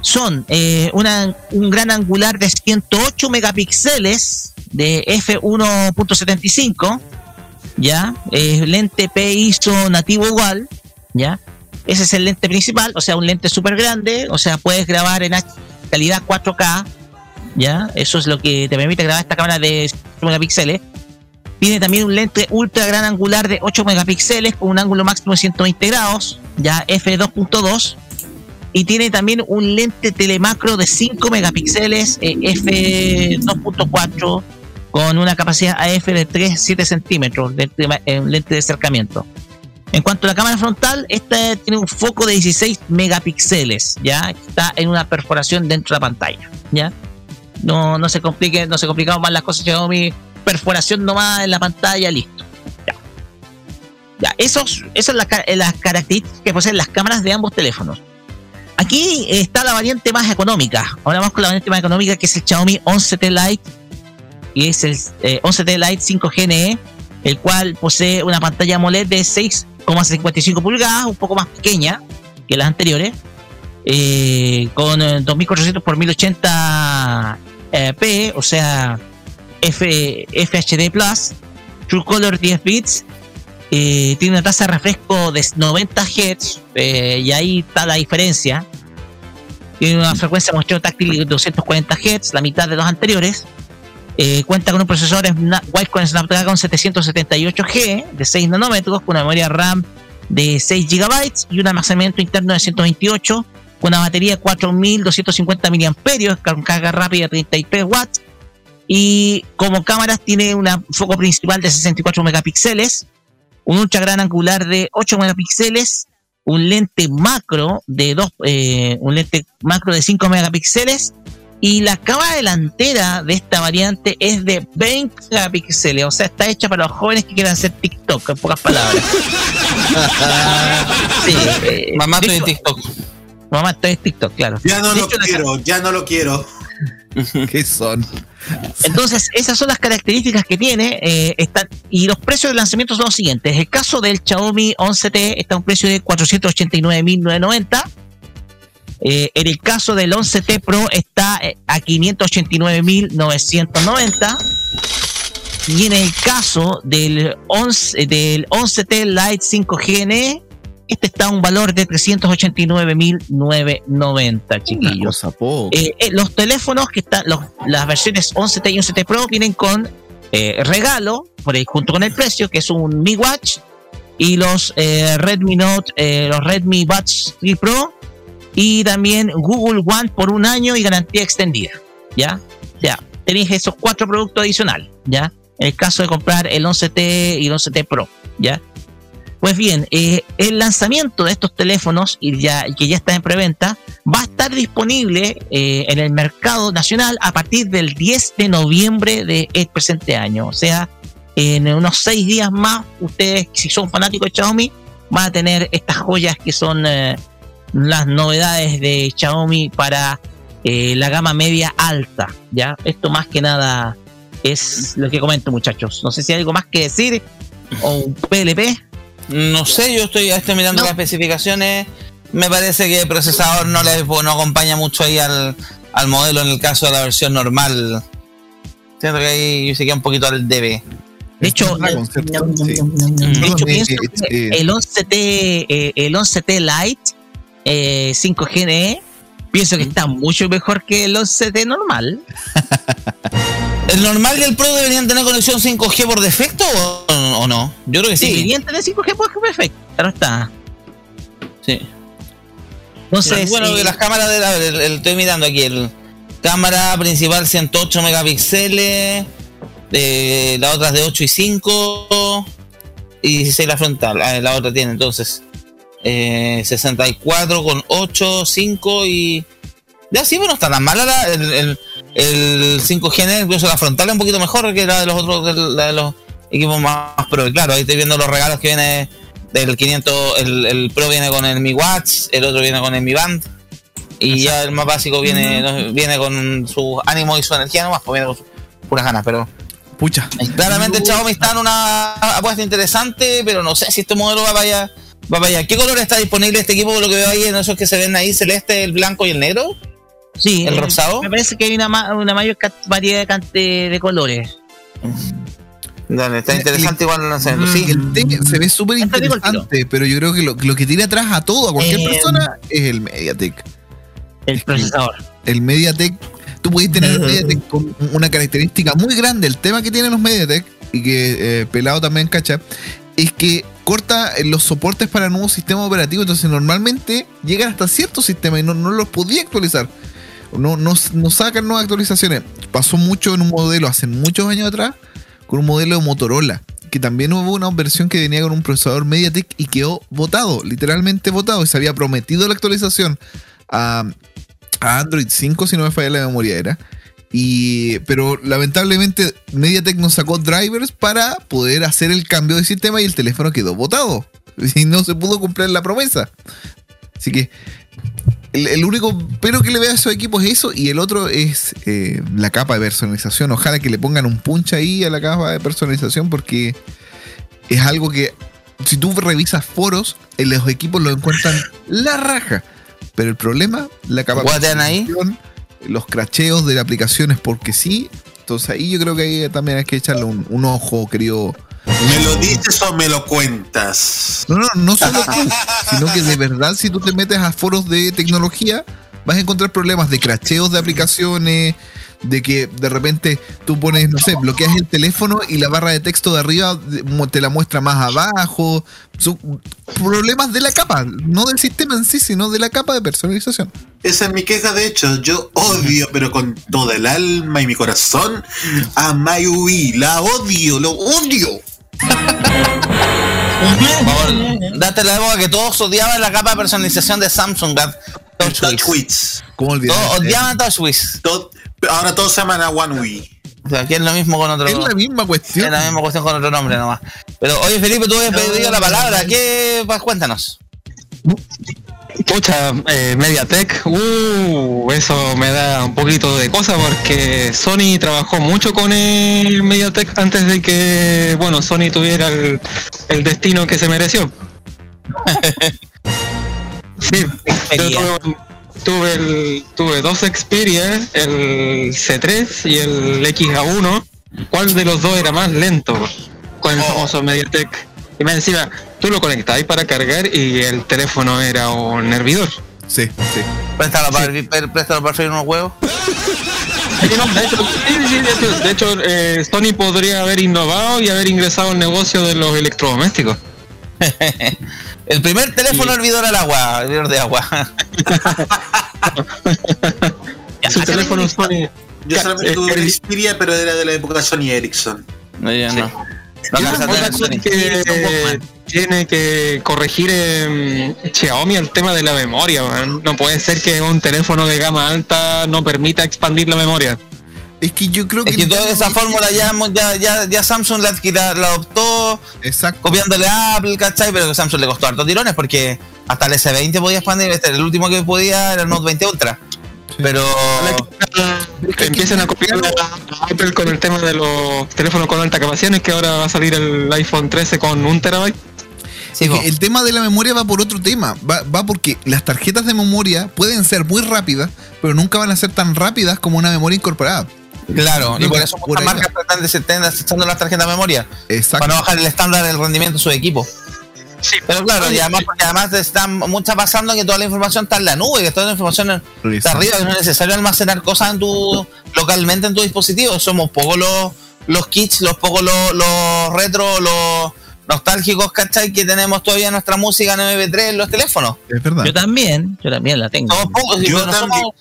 son eh, un gran angular de 108 megapíxeles de f1.75, ya, lente P ISO nativo igual, ya. Ese es el lente principal, o sea, un lente súper grande, o sea, puedes grabar en calidad 4K, ya. Eso es lo que te permite grabar esta cámara de 108 megapíxeles. Tiene también un lente ultra gran angular de 8 megapíxeles con un ángulo máximo de 120 grados, ya f2.2. Y tiene también un lente telemacro de 5 megapíxeles eh, f2.4 con una capacidad AF de 3,7 centímetros, de, eh, lente de acercamiento. En cuanto a la cámara frontal, esta tiene un foco de 16 megapíxeles, ya está en una perforación dentro de la pantalla, ya. No, no se complique, no se complicaban más las cosas, Xiaomi, perforación nomás en la pantalla, listo. Ya. Ya, esos, esas son las, las características que poseen las cámaras de ambos teléfonos. Aquí está la variante más económica. Ahora vamos con la variante más económica que es el Xiaomi 11T Lite y es el eh, 11T Lite 5G NE, el cual posee una pantalla AMOLED de 6,55 pulgadas, un poco más pequeña que las anteriores, eh, con eh, 2400 por 1080 eh, p, o sea, FHD Plus, True Color 10 bits, eh, tiene una tasa de refresco de 90 Hz, eh, y ahí está la diferencia. Tiene una frecuencia de muestreo táctil de 240 Hz, la mitad de los anteriores. Eh, cuenta con un procesador Qualcomm Snapdragon 778G de 6 nanómetros, con una memoria RAM de 6 GB y un almacenamiento interno de 128, con una batería de 4250 mAh, con carga rápida de 33 watts. Y como cámaras tiene un foco principal de 64 megapíxeles, un ultra gran angular de 8 megapíxeles, un lente macro de dos, eh, un lente macro de 5 megapíxeles y la cámara delantera de esta variante es de 20 megapíxeles, o sea, está hecha para los jóvenes que quieran hacer TikTok, en pocas palabras. Sí, eh, Mamá, de estoy en TikTok. Mamá, estoy en TikTok, claro. Ya no De lo hecho, quiero, ya no lo quiero. ¿Qué son? Entonces, esas son las características que tiene. eh, están- y los precios de lanzamiento son los siguientes. El caso del Xiaomi 11T está a un precio de 489.990. Eh, en el caso del 11T Pro está eh, a 589.990. Y en el caso del 11, del 11T Lite 5G NE, este está a un valor de 389.990, chiquillos. Eh, eh, los teléfonos que están, los- las versiones 11T y 11T Pro vienen con eh, regalo, por ahí, junto con el precio, que es un Mi Watch y los eh, Redmi Note, eh, los Redmi Buds 3 Pro y también Google One por un año y garantía extendida. ¿Ya? Ya, tenéis esos cuatro productos adicionales. ¿Ya? En el caso de comprar el 11T y el 11T Pro. ¿Ya? Pues bien, eh, el lanzamiento de estos teléfonos, y que ya está en preventa, va a estar disponible eh, en el mercado nacional a partir del 10 de noviembre del presente año. O sea, en unos seis días más, ustedes, si son fanáticos de Xiaomi, van a tener estas joyas que son eh, las novedades de Xiaomi para la gama media alta. ¿ya? Esto más que nada es lo que comento, muchachos. No sé si hay algo más que decir o un PLP. No sé, yo estoy, estoy mirando las especificaciones. Me parece que el procesador no le no acompaña mucho ahí al, al modelo en el caso de la versión normal. Siento que ahí se queda un poquito al debe. De hecho, el 11T, eh, el 11T Lite eh, 5G NE, pienso que está mucho mejor que el 11T normal. ¿El normal y el Pro deberían tener conexión 5G por defecto o, o no? Yo creo que sí. Deberían tener 5G por perfecto, pero está. Sí. Entonces, bueno, las cámaras de la, el- el- estoy mirando aquí el cámara principal 108 megapíxeles, eh, la otra es de 8 y 5. y 16 la frontal. Ah, La otra tiene entonces eh, 64 con 8, 5 y. Ya sí, bueno, está tan mala la, el, el, el 5G, incluso la frontal es un poquito mejor que la de los otros, la de los equipos más Pro. Claro, ahí estoy viendo los regalos que viene del 500, el, el Pro viene con el Mi Watch, el otro viene con el Mi Band. Y ya el más básico viene, no, viene con su ánimo y su energía nomás, pues viene con puras ganas, pero Pucha. Claramente Xiaomi está en una apuesta interesante, pero no sé si este modelo va para allá. Va para allá. ¿Qué color está disponible este equipo? Lo que veo ahí en esos que se ven ahí, celeste, el blanco y el negro. Sí, ¿El eh, rosado? Me parece que hay una, ma- una mayor variedad de, de- de colores. Dale, está interesante igual el lanzamiento. Sí, Sí, el T se ve súper interesante, pero yo creo que lo, lo que tiene atrás a todo, a cualquier Eh, persona, es el MediaTek. El procesador. El MediaTek, tú puedes tener el MediaTek con una característica muy grande. El tema que tienen los MediaTek, y que eh, Pelado también cacha, es que corta los soportes para nuevos sistemas operativos. Entonces, normalmente llegan hasta ciertos sistemas y no, no los podía actualizar. No, no, no sacan nuevas actualizaciones. Pasó mucho en un modelo hace muchos años atrás con un modelo de Motorola. Que también hubo una versión que venía con un procesador MediaTek y quedó votado, literalmente votado. Y se había prometido la actualización a, Android 5, si no me falla la memoria era. Y, pero lamentablemente MediaTek nos sacó drivers para poder hacer el cambio de sistema y el teléfono quedó votado. Y no se pudo cumplir la promesa. Así que el, el único pero que le veo a esos equipos es eso y el otro es eh, la capa de personalización. Ojalá que le pongan un punch ahí a la capa de personalización porque es algo que si tú revisas foros, en los equipos lo encuentran la raja. Pero el problema, la capa de ¿Guatean ahí? personalización, los cracheos de las aplicaciones porque sí. Entonces ahí yo creo que ahí también hay que echarle un, un ojo, querido. ¿Me lo dices o me lo cuentas? No, no, no solo tú, sino que de verdad si tú te metes a foros de tecnología, vas a encontrar problemas de cracheos de aplicaciones, de que de repente tú pones, no sé, bloqueas el teléfono y la barra de texto de arriba te la muestra más abajo. Son problemas de la capa, no del sistema en sí, sino de la capa de personalización. Esa es mi queja, de hecho. Yo odio, pero con toda el alma y mi corazón, a MyUI. La odio, lo odio. Por favor, date la boca que todos odiaban la capa de personalización de Samsung, TouchWiz. TouchWiz. ¿Cómo olvidar? Todos odiaban TouchWiz. Todo- ahora todos se llaman a OneUI. O sea, aquí es lo mismo con otro Es la misma Es cuestión. la misma cuestión con otro nombre nomás. Pero oye Felipe, tú habías pedido la palabra. ¿Qué? Pues, cuéntanos. Pucha, eh, Mediatek, uh, eso me da un poquito de cosa porque Sony trabajó mucho con el Mediatek antes de que, bueno, Sony tuviera el, el destino que se mereció. sí, yo tuve, tuve, el- tuve dos Xperia, el C3 y el XA1. ¿Cuál de los dos era más lento? Con el famoso Mediatek. Y me encima, tú lo conectabas para cargar y el teléfono era un hervidor. Sí, sí. Préstalo para, per- préstalo para freír unos huevos. Sí, de hecho, sí, sí, de hecho, eh, Sony podría haber innovado y haber ingresado al negocio de los electrodomésticos. El primer teléfono hervidor al agua, hervidor de agua. Su teléfono Sony. Yo solamente eh, tuve eh, un Xperia, pero era de la época Sony Ericsson. No, no. No A Sony. que tiene que corregir eh, Xiaomi el tema de la memoria. man. No puede ser que un teléfono de gama alta no permita expandir la memoria. Es que yo creo que. Es que toda esa fórmula ya, ya, ya, ya Samsung la, la, la adoptó Exacto. copiándole a Apple, ¿cachai? Pero Samsung le costó hartos tirones porque hasta el S20 podía expandir, este, el último que podía era el Note 20 Ultra. Pero Que empiecen a copiar a Apple con el tema de los teléfonos con alta capacidad, es que ahora va a salir el iPhone 13 con un terabyte. sí, Es po. que el tema de la memoria va por otro tema. Va, va porque las tarjetas de memoria pueden ser muy rápidas, pero nunca van a ser tan rápidas como una memoria incorporada. claro, y por eso muchas marcas tratan de se- están las tarjetas de memoria Exacto. para no bajar el estándar del rendimiento de su equipo. Pero claro, y además, porque además están muchas pasando que toda la información está en la nube, que toda la información está arriba, que no es necesario almacenar cosas en tu localmente en tu dispositivo. Somos pocos los, los kits, los pocos los, los retro, los nostálgicos, ¿cachai? Que tenemos todavía nuestra música en MP3 en los teléfonos. Es verdad. Yo también, yo también la tengo. Somos pocos, Yo pero no somos.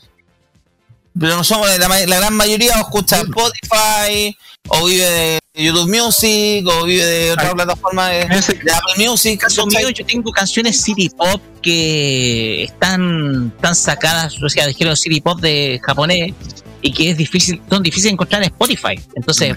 Pero no somos, la, ma- la gran mayoría o escucha Spotify o vive de, YouTube Music o vive de otra plataforma de, de Apple Music. caso mío, yo tengo canciones City Pop que están, están sacadas, o sea, dijeron City Pop de japonés y que es difícil, son difíciles de encontrar en Spotify. Entonces,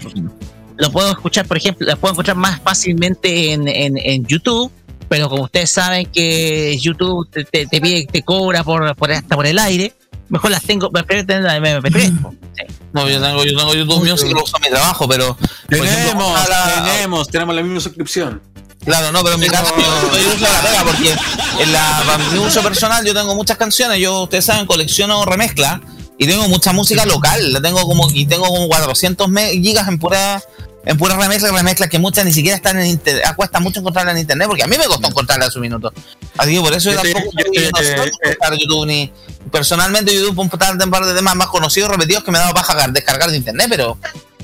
lo puedo escuchar, por ejemplo, las puedo encontrar más fácilmente en, en, en YouTube, pero como ustedes saben que YouTube te, te, te pide, te cobra por, por hasta por el aire, mejor las tengo, prefiero tener la de MP3. po. Sí. No, yo tengo, yo tengo YouTube Music y lo uso en mi trabajo, pero. ejemplo, Tenemos, la- tenemos, tenemos la misma suscripción. Claro, no, pero en mi caso yo, yo uso la pega porque en la, para mi uso personal yo tengo muchas canciones, yo, ustedes saben, colecciono remezcla y tengo mucha música local, la tengo como, y tengo como 400 me- gigas en pura en pura remezcla, remezclas que muchas ni siquiera están en internet, cuesta mucho encontrarla en internet, porque a mí me costó encontrarla en su minuto. Así que por eso yo tampoco no soy de usar YouTube ni personalmente YouTube un par de un par de temas más conocidos, repetidos que me daba paja descargar de internet, pero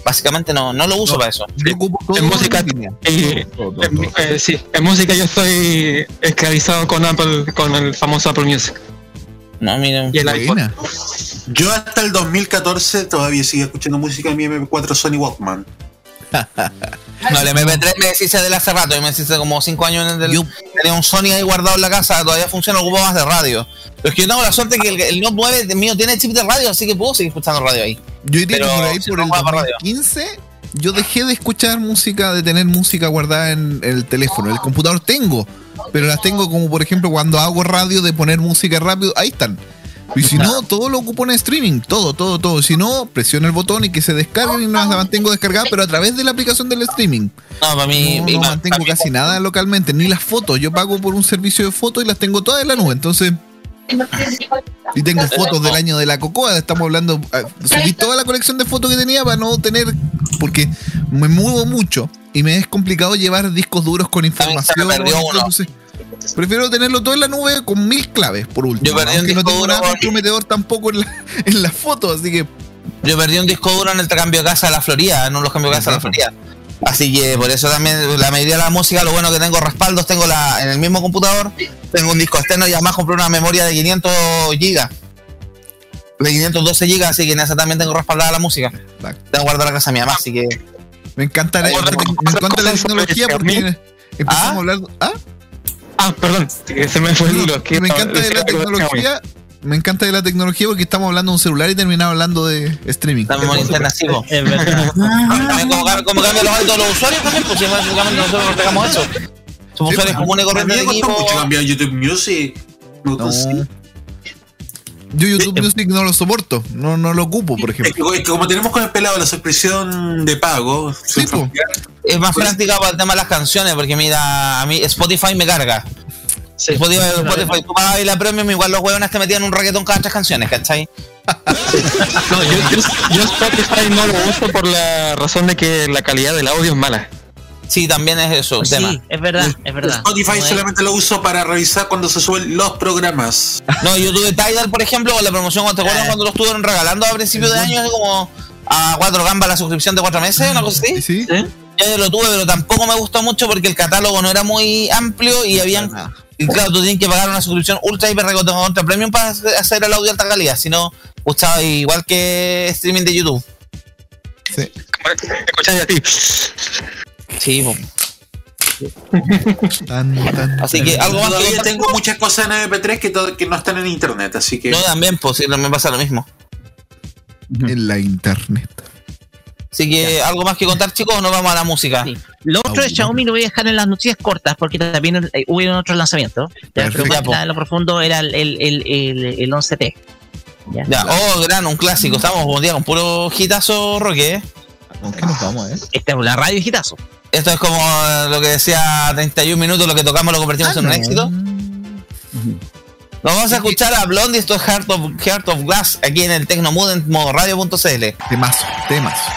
básicamente no, no lo uso para eso. En música, eh, eh, sí, en música yo estoy esclavizado con Apple, con el famoso Apple Music. No, mira. Y el. Yo hasta el 2014 todavía sigo escuchando música en mi MP4 Sony Walkman. No, el MP3 me deshice de él hace rato, yo me deshice como 5 años en el, Yo- tenía un Sony ahí guardado en la casa, todavía funciona, ocupo más de radio. Pero es que yo tengo la suerte que el, el Note 9 mío tiene chip de radio, así que puedo seguir escuchando radio ahí. Yo diría Pero que por ahí, si por no el juega para radio. 2015, yo dejé de escuchar música, de tener música guardada en el teléfono. El computador tengo, pero las tengo como, por ejemplo, cuando hago radio de poner música rápido, ahí están. Y si no, todo lo ocupo en streaming, todo, todo, todo. Si no, presiono el botón y que se descarguen y no las mantengo descargadas, pero a través de la aplicación del streaming. No, para mí, No, no para- mantengo para mí- casi nada localmente, ni las fotos. Yo pago por un servicio de fotos y las tengo todas en la nube. Entonces, y tengo fotos del año de la cocoa. Estamos hablando, ah, subí toda la colección de fotos que tenía para no tener, porque me muevo mucho y me es complicado llevar discos duros con información. entonces, prefiero tenerlo todo en la nube con mil claves, por último. Yo perdí un Aunque no disco tengo duro nada comprometedor tampoco en la, en fotos, así que Yo perdí un disco duro en el cambio de casa a la Florida, en de los cambios de casa a la Florida. Así que por eso también la mayoría de la música, lo bueno que tengo respaldos, tengo la en el mismo computador, tengo un disco externo y además compré una memoria de 500 gigas. De 512 gigas, así que en esa también tengo respaldada la música. Tengo guardada la casa mía más, así que... me encanta la, me encanta la tecnología porque empezamos ¿Ah? a hablar. ¿Ah? Ah, perdón, se me fue el hilo. que- me encanta de la tecnología. Me encanta de la tecnología porque estamos hablando de un celular y terminamos hablando de streaming. La memoria interna, sí, po. Es verdad. También como, cam- como cambian los hábitos de los usuarios también, pues si básicamente nosotros reflejamos eso. Somos Sí, usuarios pues. comunes corrientes de equipo. mucho cambiar YouTube Music. No. Yo YouTube Music no lo soporto, no, no lo ocupo, por ejemplo. que, es que como tenemos con el pelado la suscripción de pago, Sí, Es más Pues- práctica para el tema de las canciones, porque mira, a mí Spotify me carga. Sí. Spotify, Spotify, tú pagabas la premium, igual los huevones te metían un reggaetón cada tres canciones, ¿cachai? No, yo, yo, yo Spotify no lo uso por la razón de que la calidad del audio es mala. Sí, también es eso, Sí, tema. es verdad, es verdad. Spotify es- solamente lo uso para revisar cuando se suben los programas. No, yo tuve Tidal, por ejemplo, con la promoción, ¿te acuerdas cuando lo estuvieron regalando a principios de año? Así como a cuatro gambas la suscripción de cuatro meses, una cosa así. ¿Sí? ¿Sí? Ya yo lo tuve, pero tampoco me gustó mucho porque el catálogo no era muy amplio y habían. Y claro, tú tienes que pagar una suscripción ultra hiper contra premium para hacer el audio de alta calidad. Si no, escuchaba igual que streaming de YouTube. Sí. Escucháis a ti. Sí, po. Tan, tan, Así que algo más que Todavía tengo muchas cosas en MP3 que, no están en internet, así que. No, también, pues no me pasa lo mismo. En la internet. Así que, ¿algo más que contar, chicos? o nos vamos a la música? Sí. Lo otro de Xiaomi lo voy a dejar en las noticias cortas porque también eh, hubo otros lanzamientos. Pero más nada en lo profundo era el, el, el, el, el 11T. Ya. Ya, oh, gran, un clásico. Estamos un día con puro hitazo roque, ¿eh? ¿Con qué nos vamos, eh? Esta es la radio hitazo. Esto es como lo que decía 31 minutos, lo que tocamos lo convertimos Ah, en un no. éxito. Nos vamos a escuchar a Blondie, esto es Heart of, Heart of Glass, aquí en el Tecnomood en modo radio.cl. Temazo, temazo.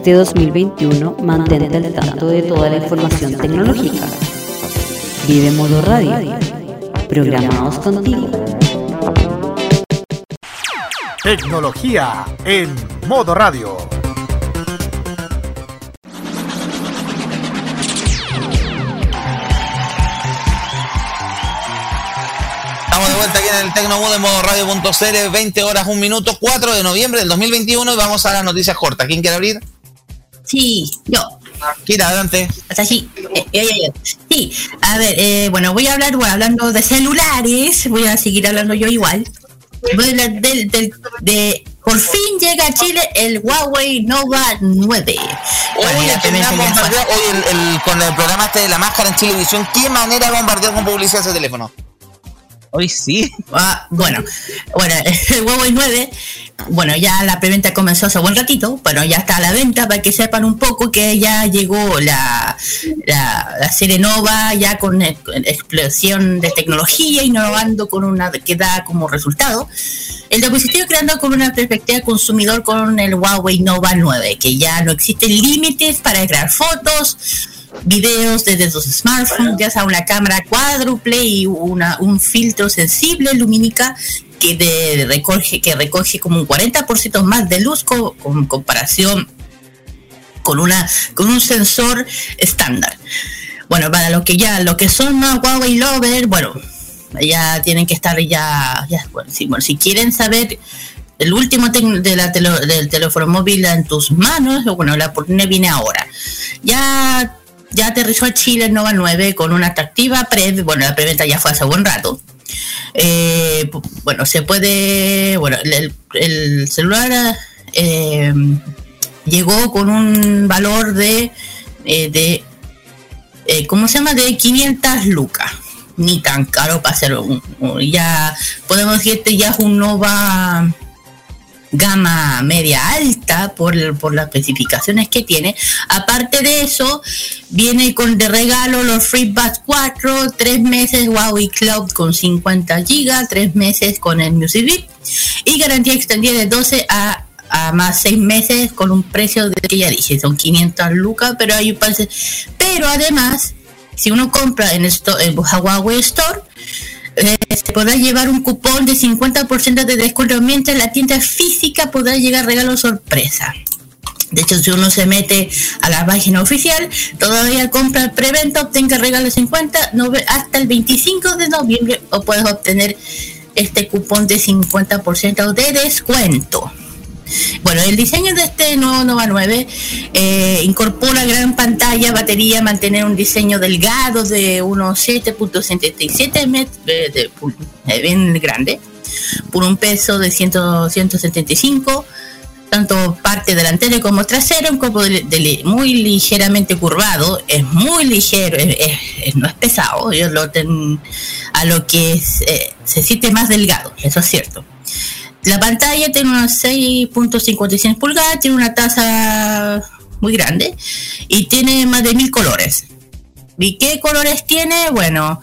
Este 2021 mantente al tanto de toda la información tecnológica. Vive Modo Radio. Programados contigo. Tecnología en modo radio. Estamos de vuelta aquí en el Tecnomood de modo radio.cl, 20 horas, 1 minuto, 4 de noviembre del 2021 y vamos a las noticias cortas. ¿Quién quiere abrir? Sí, yo. Kira, adelante. Hasta allí. Eh, eh, eh, sí, a ver, eh, bueno, voy a hablar, bueno, hablando de celulares, voy a seguir hablando yo igual. Voy a hablar del, del, de, por fin llega a Chile el Huawei Nova 9. Oye, ya que me te han ven- bombardeado- oye, el- el- con el programa este de la máscara en Chilevisión, ¿qué manera de bombardear con publicidad ese teléfono? Hoy sí. Ah, bueno, bueno, el Huawei 9, bueno, ya la preventa comenzó hace buen ratito, pero ya está a la venta para que sepan un poco que ya llegó la, la, la serie Nova, ya con, eh, con explosión de tecnología, innovando con una que da como resultado. El dispositivo creando con una perspectiva consumidor con el Huawei Nova 9, que ya no existen límites para crear fotos, videos desde sus smartphones, ya sea una cámara cuádruple y una, un filtro sensible lumínica que de, recoge que recoge como un 40% más de luz co- con comparación con una con un sensor estándar. Bueno, para lo que ya lo que son más Huawei Lover, bueno, ya tienen que estar ya, ya bueno, si, bueno, si quieren saber el último de la del teléfono móvil en tus manos, bueno, la oportunidad viene ahora. Ya ya aterrizó a Chile el Nova 9 con una atractiva pre, bueno, la preventa ya fue hace buen rato. Eh, bueno, se puede, bueno, el, el celular eh, llegó con un valor de, eh, de ¿cómo se llama? De 500 lucas. Ni tan caro para un, un- ya podemos decir que este ya es un Nova gama media alta por, por las especificaciones que tiene. Aparte de eso, viene con de regalo los FreeBuds 4, 3 meses Huawei Cloud con 50 GB, 3 meses con el Music Beat y garantía extendida de 12 a, a más 6 meses con un precio de que ya dije, son 500 lucas, pero hay un parece- pero además, si uno compra en, esto, en Huawei Store, eh, se podrá llevar un cupón de 50% de descuento mientras la tienda física podrá llegar regalo sorpresa. De hecho, si uno se mete a la página oficial, todavía compra preventa, obtenga regalo de 50 nove- hasta el 25 de noviembre o puedes obtener este cupón de 50% de descuento. Bueno, el diseño de este nuevo Nova 9 eh, incorpora gran pantalla, batería, mantener un diseño delgado de unos 7.77 metros, bien grande. por un peso de 100, 175 tanto parte delantera como trasera, un cuerpo muy ligeramente curvado, es muy ligero, no es pesado, yo lo ten- a lo que eh, se siente más delgado, eso es cierto. La pantalla tiene unos 6.56 pulgadas, tiene una taza muy grande y tiene más de mil colores. ¿Y qué colores tiene? Bueno,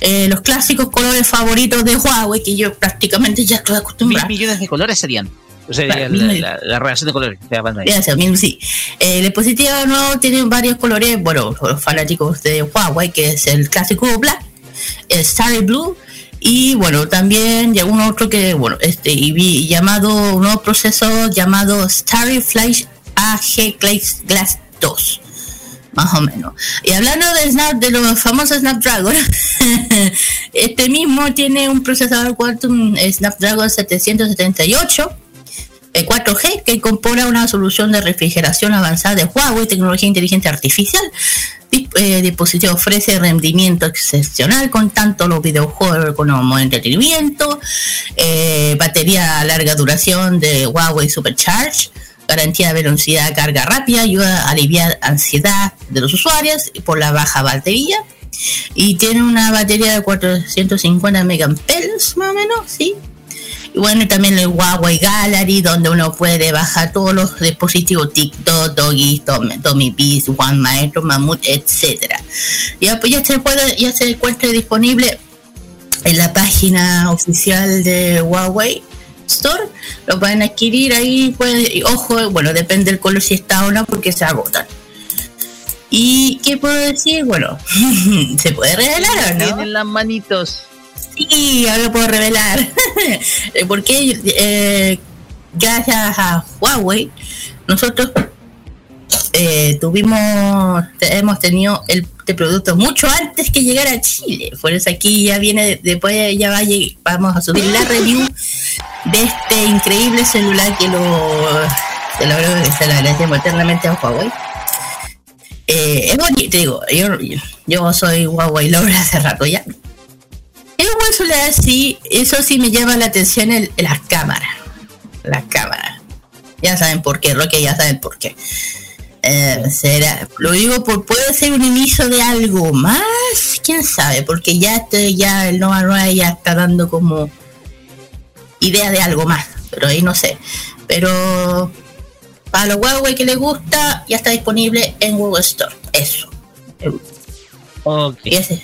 eh, los clásicos colores favoritos de Huawei, que yo prácticamente ya estoy Mil acostumbrado. millones de colores serían. O sea, la, mil- la- la relación de colores de la pantalla. Mismo, sí. Eh, el dispositivo nuevo tiene varios colores, bueno, los fanáticos de Huawei, que es el clásico Black, el Starry Blue, y bueno, también y algún otro que, bueno, este, y vi- llamado, un nuevo proceso llamado Starry Flash AG Glass, Glass 2. Más o menos. Y hablando de Snap, de los famosos Snapdragon, este mismo tiene un procesador Quantum Snapdragon 778 el 4G que incorpora una solución de refrigeración avanzada de Huawei, tecnología inteligente artificial. Eh, dispositivo ofrece rendimiento excepcional con tanto los videojuegos como entretenimiento, eh, batería a larga duración de Huawei Supercharge, garantía de velocidad carga rápida, ayuda a aliviar ansiedad de los usuarios por la baja batería. Y tiene una batería de 450 megapels, más o menos, ¿sí? Y bueno, también el Huawei Gallery, donde uno puede bajar todos los dispositivos TikTok, Doggy, Tommy, Beast, One Maestro, Mammoth, etcétera. Ya, pues ya se puede, ya se encuentra disponible en la página oficial de Huawei Store. Lo pueden adquirir ahí, pueden, y ojo, bueno, depende del color si está o no, porque se agotan. ¿Y qué puedo decir? Bueno, se puede revelar o no. Tienen las manitos. Sí, ahora puedo revelar. Eh, Porque eh, gracias a Huawei, nosotros eh, tuvimos, hemos tenido el, este producto mucho antes que llegara a Chile. Por eso aquí ya viene, después ya va a vamos a subir la review de este increíble celular que lo, se lo, se lo agradecemos eternamente a Huawei. Eh, es bonito, digo, yo, yo soy Huawei lover hace rato ya. Sí, eso sí me llama la atención el, las cámaras. Las cámaras. Ya saben por qué, Roque, ya saben por qué. Eh, será, lo digo por puede ser un inicio de algo más, quién sabe, porque ya este, ya el Nova 9 ya está dando como idea de algo más, pero ahí no sé. Pero para los Huawei que les gusta, ya está disponible en Google Store. Eso. Y ese-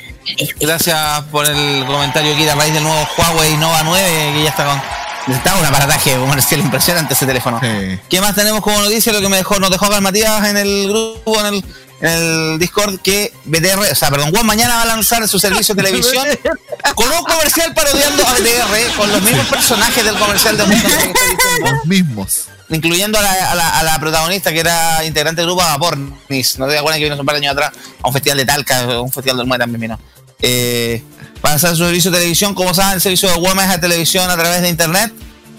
Gracias por el comentario aquí de a raíz del nuevo Huawei Nova 9 que ya está con. Necesitaba un aparataje comercial impresionante ese teléfono. ¿Qué más tenemos como noticia? Lo que me dejó, nos dejó Matías en el grupo, en el, en el Discord, que BTR, o sea, perdón, Juan mañana va a lanzar su servicio de televisión con un comercial parodiando a BTR, con los mismos personajes del comercial de Los mismos. Incluyendo a la, a la- a la protagonista que era integrante del grupo Vapornis. No te acuerdas que vino hace un par de años atrás a un festival de Talca, a un festival del Muay también vino. Eh, para hacer su servicio de televisión, como saben, el servicio de es de televisión a través de internet,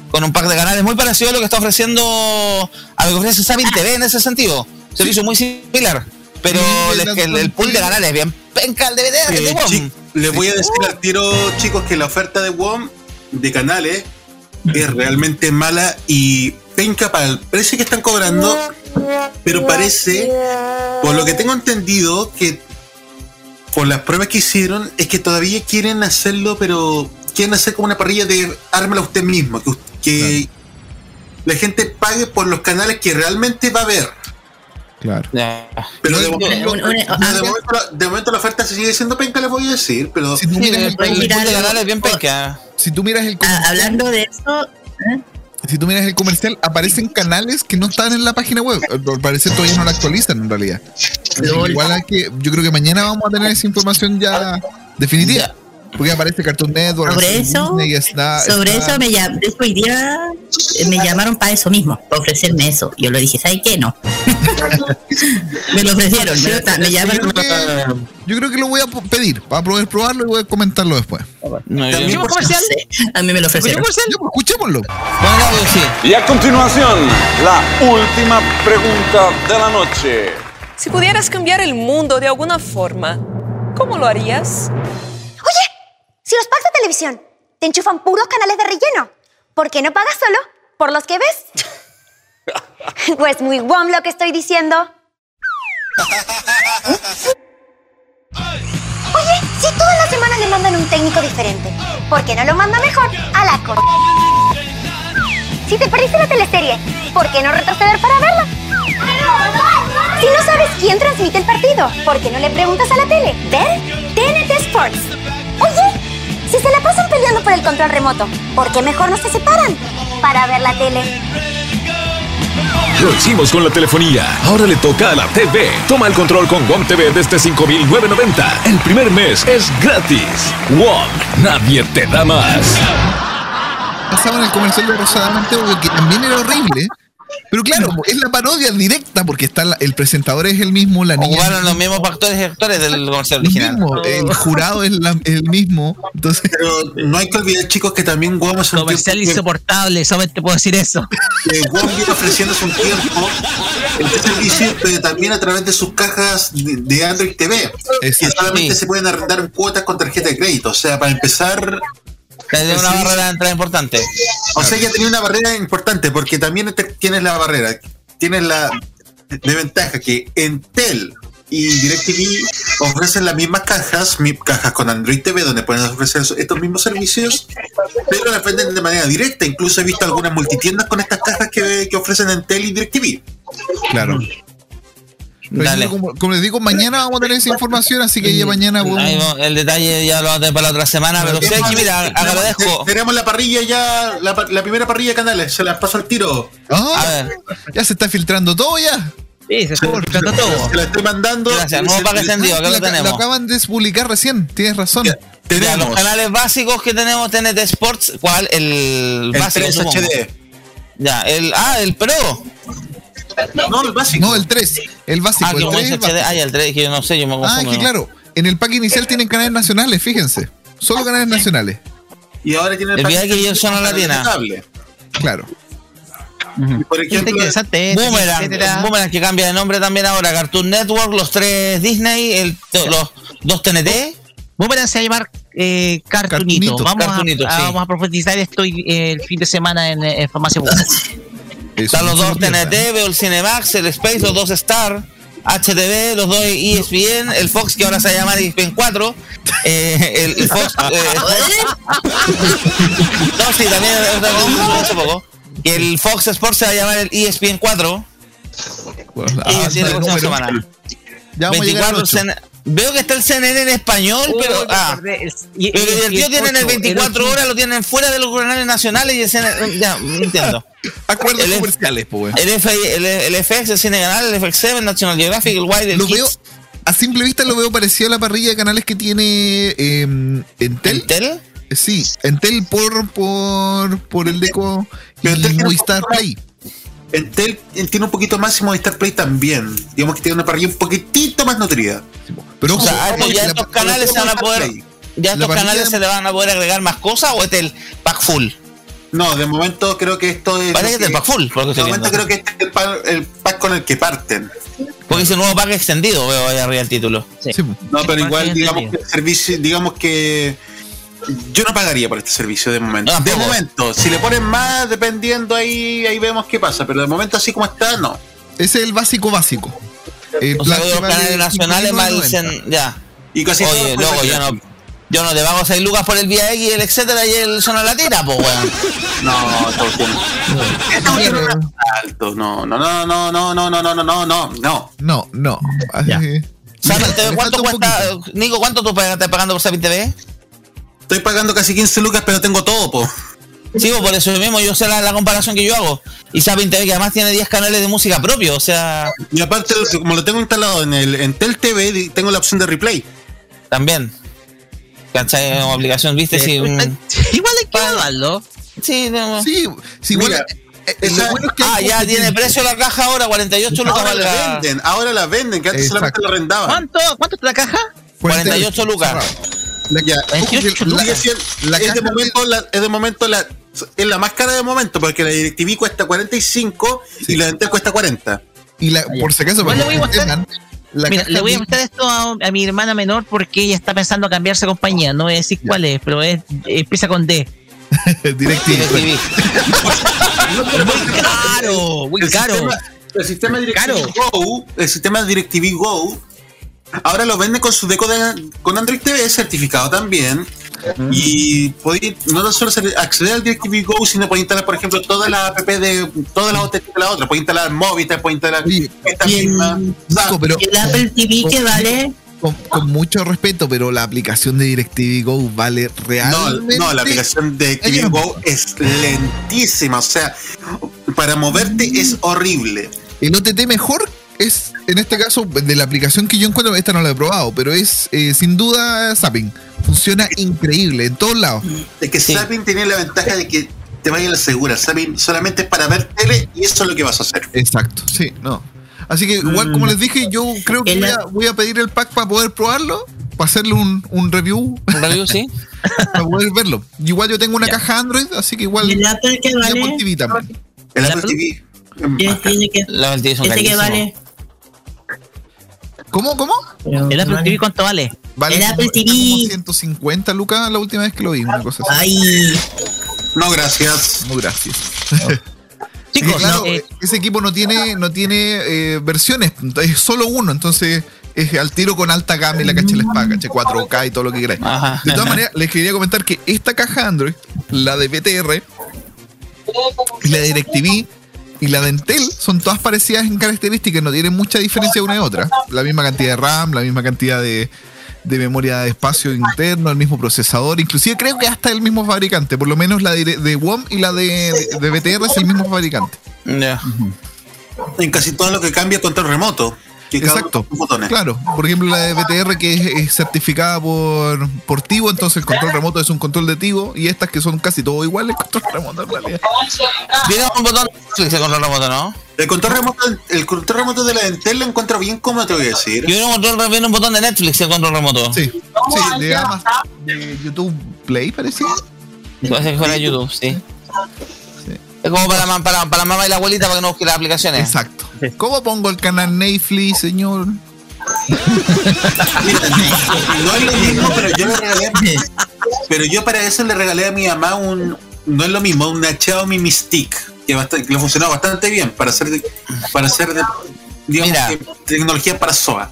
con un pack de canales muy parecido a lo que está ofreciendo, a lo que ofrece Sabin TV en ese sentido. Servicio muy similar. Pero Sí, el, el- el pool de canales es bien penca el Eh, de WOM. les voy a decir al tiro, chicos, que la oferta de WOM de canales es realmente mala y penca para el precio que están cobrando, pero parece, por lo que tengo entendido, que por las pruebas que hicieron, es que todavía quieren hacerlo, pero quieren hacer como una parrilla de ármela usted mismo, que, que la gente pague por los canales que realmente va a ver. Claro. Pero de momento, una- una- de, momento, la- de momento la oferta se sigue siendo penca, les voy a decir, pero Si tú miras el, bien penca. si tú miras el Ah, hablando de eso, ¿eh? Si tú miras el comercial, aparecen canales que no están en la página web. Al parecer todavía no la actualizan en realidad. Igual hay que, yo creo que mañana vamos a tener esa información ya definitiva. Porque aparece Cartoon Network, Sobre eso, Disney, está- sobre está- eso me llam- hoy día eh, me llamaron para eso mismo, para ofrecerme eso. Yo le dije, ¿sabes qué? No. me lo ofrecieron, me, me Yo llamaron. creo, que, yo creo que lo voy a pedir para poder probarlo y voy a comentarlo después. También por- No sé, a mí me lo ofrecieron. Escuchémoslo. Y a continuación, la última pregunta de la noche. Si pudieras cambiar el mundo de alguna forma, ¿cómo lo harías? Si los packs de televisión te enchufan puros canales de relleno. ¿Por qué no pagas solo por los que ves? pues muy guam lo que estoy diciendo. Oye, si todas las semanas le mandan un técnico diferente, ¿por qué no lo manda mejor a la co... Si te parece la teleserie, ¿por qué no retroceder para verla? Si no sabes quién transmite el partido, ¿por qué no le preguntas a la tele? ¿Ver? TNT Sports. Si se la pasan peleando por el control remoto, ¿por qué mejor no se separan? Para ver la tele. Lo hicimos con la telefonía. Ahora le toca a la TV. Toma el control con WOM TV desde 5.990. El primer mes es gratis. WOM, nadie te da más. Pasaba en el comercial de Rosadamente, que también era horrible. Pero claro, es la parodia directa porque está la- el presentador es el mismo, la niña. Ocuparon los mismos actores y actores del comercial original. mismo, el jurado es la- el mismo. Entonces, Pero no hay que olvidar, chicos, que también Guam es un Comercial tiempo insoportable, solamente puedo decir eso. que Guam viene ofreciéndose un tiempo servicio, pero también a través de sus cajas de, de Android TV, que solamente Sí. se pueden arrendar en cuotas con tarjeta de crédito. O sea, para empezar, Tiene una Sí. barrera de entrada importante. o sea, ya tenía una barrera importante, porque también te- tienes la barrera, tienes la de ventaja que Entel y DirecTV ofrecen las mismas cajas, cajas con Android TV, donde pueden ofrecer estos mismos servicios, pero las venden de manera directa. Incluso he visto algunas multitiendas con estas cajas que, que ofrecen Entel y DirecTV. claro. Pero Dale. como, como les digo, mañana vamos a tener esa información, así que ya mañana podemos- Ahí el detalle ya lo vamos a tener para la otra semana, pero sí, aquí, mira, agradezco. Tenemos la parrilla ya, la, primera parrilla de canales, se las paso al tiro. Ah, A ver, ya se está filtrando todo ya. Sí, se está filtrando todo. Se la estoy mandando. gracias. Nuevo pack extendido, acá lo, aca- lo tenemos. acaban de publicar recién, tienes razón. Ya, los Tenemos canales básicos que tenemos TNT Sports, ¿cuál? El, el básico, 3 supongo. HD. Ya, el, ah, el Pro. No, el básico. No, el 3, el básico. Ah, que el como 3 dice es el HD, básico. ah, el 3, que yo no sé, yo me Ah, confundo. es que ¿no? claro, en el pack inicial tienen canales nacionales, fíjense. Solo canales nacionales. Y ahora tiene El paquete VIX y el Zona Latina. cable. Claro. Y Por Está ejemplo, interesante, Boomerang, etcétera. Boomerang que cambia de nombre también ahora, Cartoon Network, los tres Disney, el, los dos TNT. Boomerang se va a llamar eh, Cartunito. Cartunito, Vamos, Cartunito, a, a- sí. vamos a profundizar esto eh, el fin de semana en, eh, en Farmacia Boom. Están los dos TNT, veo el Cinemax, el Space, los dos Star, HTV, los dos ESPN, el Fox que ahora se va a llamar E ESPN 4, eh, el, el Fox. eh, no, sí, también hace poco. Y el Fox Sports se va a llamar el E ESPN 4. Bueno, Y ah, así es la número. próxima semana. Ya vamos a llegar al 24 ocho. Veo que está el CNN en español, pero. Ah, y, pero divertido tienen el 24 horas, lo tienen fuera de los canales nacionales y el CNN. Ya, no entiendo. Acuerdos El comerciales, pues. El, F, el, el FX, el Cine Canal, el FX7, el National Geographic, el Wild, el Lo veo, a simple vista lo veo parecido a la parrilla de canales que tiene eh, Entel. Entel. Sí, Entel por, por, por el Deco y Movistar Play. Entel él tiene un poquito más y Movistar Play también. Digamos que tiene una parrilla un poquitito más nutrida. Pero O ojo, sea, ojo, esto- ya la- estos canales se van a poder. Play. ¿Ya estos canales de- se le van a poder agregar más cosas o es el pack full? No, de momento creo que esto es. Parece que es el pack full, De momento viendo. creo que este es el pack, el pack con el que parten. Porque es el nuevo pack extendido, veo ahí arriba el título. sí. No, pero igual, digamos que el servicio, digamos que yo no pagaría por este servicio de momento. No, de momento, si le ponen más, dependiendo ahí, ahí vemos qué pasa. Pero de momento, así como está, no. Ese es el básico básico. El O sea, los canales nacionales más el 5.990. cen- Ya. Y casi Oye, loco, yo no. Yo no te pago 6 lucas por el VIX y el etcétera y el Zona Latina, pues weón. No, todo. No, no, no, no, no, no, no, no, no, no, no, no. No, no. Ya. Así- Sara, Le ¿te- ¿Cuánto cuesta? Nico, ¿cuánto tú estás pagando por Sapin TV? Estoy pagando casi 15 lucas, pero tengo todo, po. Sí, por eso mismo yo sé la, la comparación que yo hago. Y Sapin TV que además tiene 10 canales de música propio, o sea, Y aparte, como lo tengo instalado en el en Tel TV, tengo la opción de replay. también. ¿Cachai? Como aplicación, ¿viste? Sí, un- Igual hay que evaluarlo. sí, no. Sí, sí. Mira, eh, eh, esa- lo bueno es que Ah, ya tiene que- precio la caja ahora, 48 lucas Ahora la venden, ahora la venden, que antes Exacto. solamente la arrendaban. ¿Cuánto, ¿Cuánto está la caja? 48 lucas. Cerrado. La, Ya, 28 ojo que lucas. sigue siendo- La es, de momento la, es de momento la es la más cara de momento porque la DirecTV cuesta 45 y la Entel cuesta 40. Y la, por si acaso, voy a La Mira, le voy a mostrar esto a, a mi hermana menor porque ella está pensando cambiarse de compañía. No voy a decir cuál es, pero es, empieza con D. DirecTV. muy caro, muy el caro. Sistema, el sistema DirecTV Caro. Go, el sistema DirecTV Go, ahora lo venden con su deco de- con Android TV certificado también. Y podéis no solo acceder al DirecTV Go, sino podéis instalar, por ejemplo, todas las app de todas las otras de la otra. Podéis instalar Movistar, podéis instalar esta y el- misma. Pero- ¿Y el Apple TV que vale? Con, con mucho respeto, pero la aplicación de DirecTV Go vale No, realmente. no, la aplicación de DirecTV Go es lentísima. O sea, para moverte es horrible. El OTT mejor es, en este caso, de la aplicación que yo encuentro, esta no la he probado, pero es eh, sin duda Zapping. Funciona increíble en todos lados. Es que Zapping tiene la ventaja de que te vaya a la segura. Zapping solamente es para ver tele y eso es lo que vas a hacer. Exacto, sí, no. Así que igual como les dije, yo creo que voy a, voy a pedir el pack para poder probarlo, para hacerle un, un review. Un review, sí. para poder verlo. Igual yo tengo una caja Android, así que igual. ¿Y el Apple que vale? TV también. El Apple TV. ¿Tiene- tiene que- La Apple TV son ¿Este que carísimos. vale? ¿Cómo, cómo? ¿El Apple TV cuánto vale? Vale El Apple TV. como 150 lucas la última vez que lo vi, una cosa así. Ay, No, gracias. No, gracias. Chicos, claro, no, eh, ese equipo no tiene, no tiene eh, versiones, es solo uno, entonces es al tiro con alta gama y la caché la espada, caché 4K y todo lo que queráis. Ajá. De todas maneras, les quería comentar que esta caja Android, la de BTR, y la de DirecTV y la de Entel son todas parecidas en características, no tienen mucha diferencia una de otra. La misma cantidad de RAM, la misma cantidad de, de memoria de espacio interno, el mismo procesador, inclusive creo que hasta el mismo fabricante, por lo menos la de, de WOM y la de, de BTR es el mismo fabricante. Ya. En casi todo lo que cambia es control remoto. Que Exacto. Claro, por ejemplo la de BTR que es, es certificada por, por Tivo, entonces el control remoto es un control de Tivo y estas que son casi todo iguales, control remoto en realidad. Tiene un botón Netflix de control remoto, ¿no? El control remoto, el control remoto de la Entel lo encuentro bien cómodo, te voy a decir. Yo viene un, control, viene un botón de Netflix el control remoto. Sí, sí, de Amazon, de YouTube Play parece. Parece que fuera YouTube, sí. Es como para, ma- para, para la mamá y la abuelita para que no busque las aplicaciones. Exacto. ¿Cómo pongo el canal Netflix, señor? No es lo mismo, pero yo le regalé. Pero yo para eso le regalé a mi mamá un. No es lo mismo, una Xiaomi Mystique. Que, bastante, que le funcionó bastante bien para hacer. de- para hacer de, digamos, Mira. que tecnología para SOA.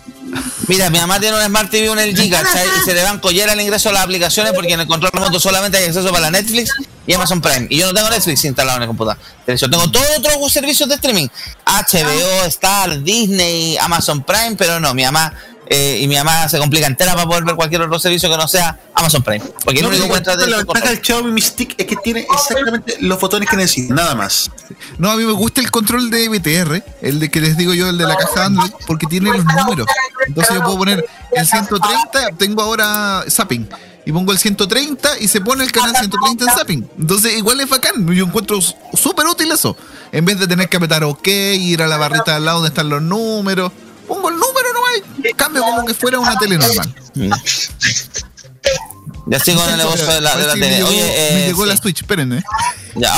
Mira, mi mamá tiene un Smart TV, un LG, ¿cachai? Y se le van collera el ingreso a las aplicaciones porque en el control remoto solamente hay acceso para Netflix y Amazon Prime. Y yo no tengo Netflix instalado en el computador. Yo tengo todos otros servicios de streaming. HBO, Star, Disney, Amazon Prime, pero no, mi mamá... eh, y mi mamá se complica entera para poder ver cualquier otro servicio que no sea Amazon Prime. Porque el No, único que pero encuentra de la ventaja del Xiaomi Mystique es que tiene exactamente los botones que necesita, nada más. No, a mí me gusta el control de BTR, el de que les digo yo, el de la caja Android, porque tiene los números. Entonces yo puedo poner el 130, tengo ahora Zapping, y pongo el 130 y se pone el canal 130 en Zapping. Entonces igual es bacán, yo encuentro súper útil eso. En vez de tener que apretar OK, ir a la barrita al lado donde están los números, pongo el número nomás y cambio como que fuera una tele normal. Ya estoy con el negocio de la, de la tele. me llegó, Oye, me eh, llegó sí. la Switch, espérenme. Ya,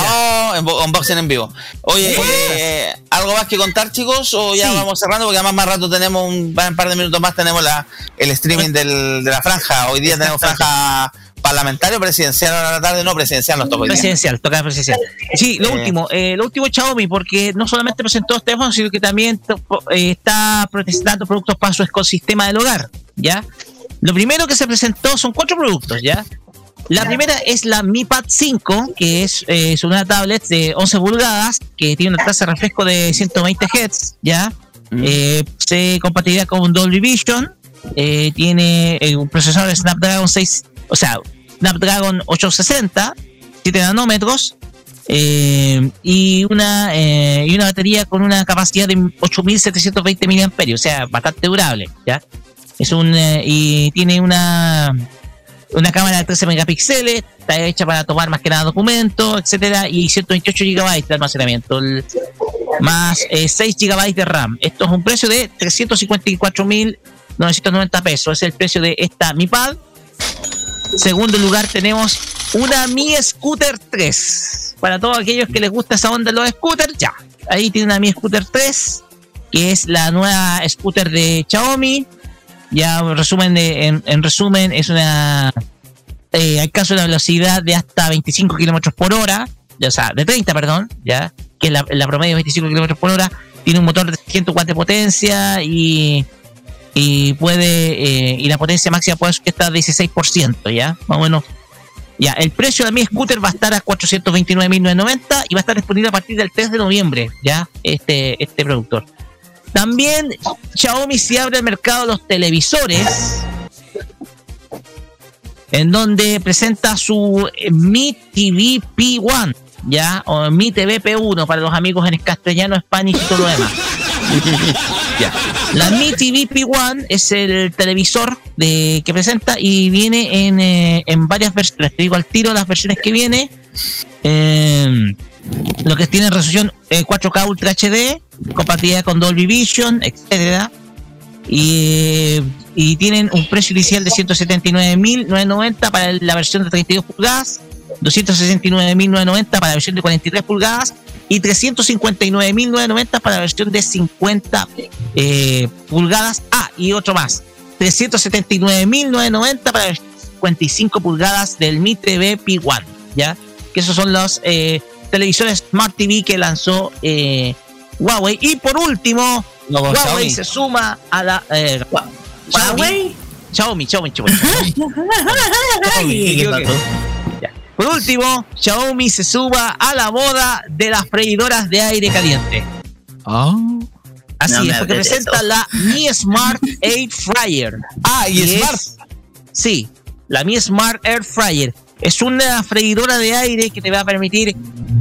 oh, unboxing en vivo. Oye, eh, ¿algo más que contar, chicos? O ya Sí. vamos cerrando, porque además más rato tenemos un, un par de minutos más, tenemos la, el streaming del, de la franja. Hoy día tenemos franja parlamentario, presidencial a la tarde, no presidencial, nos toca. Presidencial, toca presidencial. Sí, lo Eh. último, eh, lo último Xiaomi, porque no solamente presentó los teléfonos, sino que también to- eh, está presentando productos para su ecosistema del hogar, ¿ya? Lo primero que se presentó son cuatro productos, ¿ya? La primera es la Mi Pad 5, que es, eh, es una tablet de 11 pulgadas, que tiene una tasa de refresco de 120 Hz, ¿ya? Eh, se compatibilidad con un Dolby Vision, eh, tiene un procesador de Snapdragon 6, o sea, Snapdragon 860, 7 nanómetros, eh, y una eh, y una batería con una capacidad de 8720 mAh, o sea, bastante durable, ¿ya? Es un eh, y tiene una una cámara de 13 megapíxeles, está hecha para tomar más que nada documentos, etcétera, y 128 GB de almacenamiento, más eh, 6 GB de RAM. Esto es un precio de 354.990 pesos, es el precio de esta Mi Pad. Segundo lugar tenemos una Mi Scooter 3. Para todos aquellos que les gusta esa onda de los scooters, ya. Ahí tiene una Mi Scooter 3. que es la nueva scooter de Xiaomi. Ya resumen de, en, en resumen, es una eh, alcanza una velocidad de hasta 25 kilómetros por hora, ya, o sea, de 30, perdón, ya, que es la, promedio de 25 kilómetros por hora. Tiene un motor de 100 watts de potencia y, y puede, eh, y la potencia máxima puede que está 16%, ya, más o menos. Ya, el precio de mi scooter va a estar a 429.990 y va a estar disponible a partir del 3 de noviembre, ya, este, este productor. También Xiaomi se abre al mercado de los televisores, en donde presenta su eh, Mi TV P1, ya, o Mi TV P1 para los amigos en castellano, Spanish y todo lo demás. Ya. La Mi TV P1 es el televisor de, que presenta y viene en, eh, en varias versiones. Te digo al tiro las versiones que viene. Eh, lo que tiene resolución eh, 4K Ultra HD, compatibilidad con Dolby Vision, etcétera. Y, y tienen un precio inicial de 179.990 para la versión de 32 pulgadas, 269.990 para la versión de 43 pulgadas y 359.990 para la versión de 50 eh, pulgadas. Ah, y otro más, 379.990 para la 55 pulgadas del Mi TV P1, ¿ya? Que esos son los eh, televisores Smart TV que lanzó eh, Huawei. Y por último, No, Huawei Xiaomi. se suma a la... eh, Xiaomi. Xiaomi, Xiaomi. Por último, Xiaomi se suba a la moda de las freidoras de aire caliente. Así No me es, porque presenta eso. la Mi Smart Air Fryer. Ah, y Smart. es- sí, la Mi Smart Air Fryer. Es una freidora de aire que te va a permitir,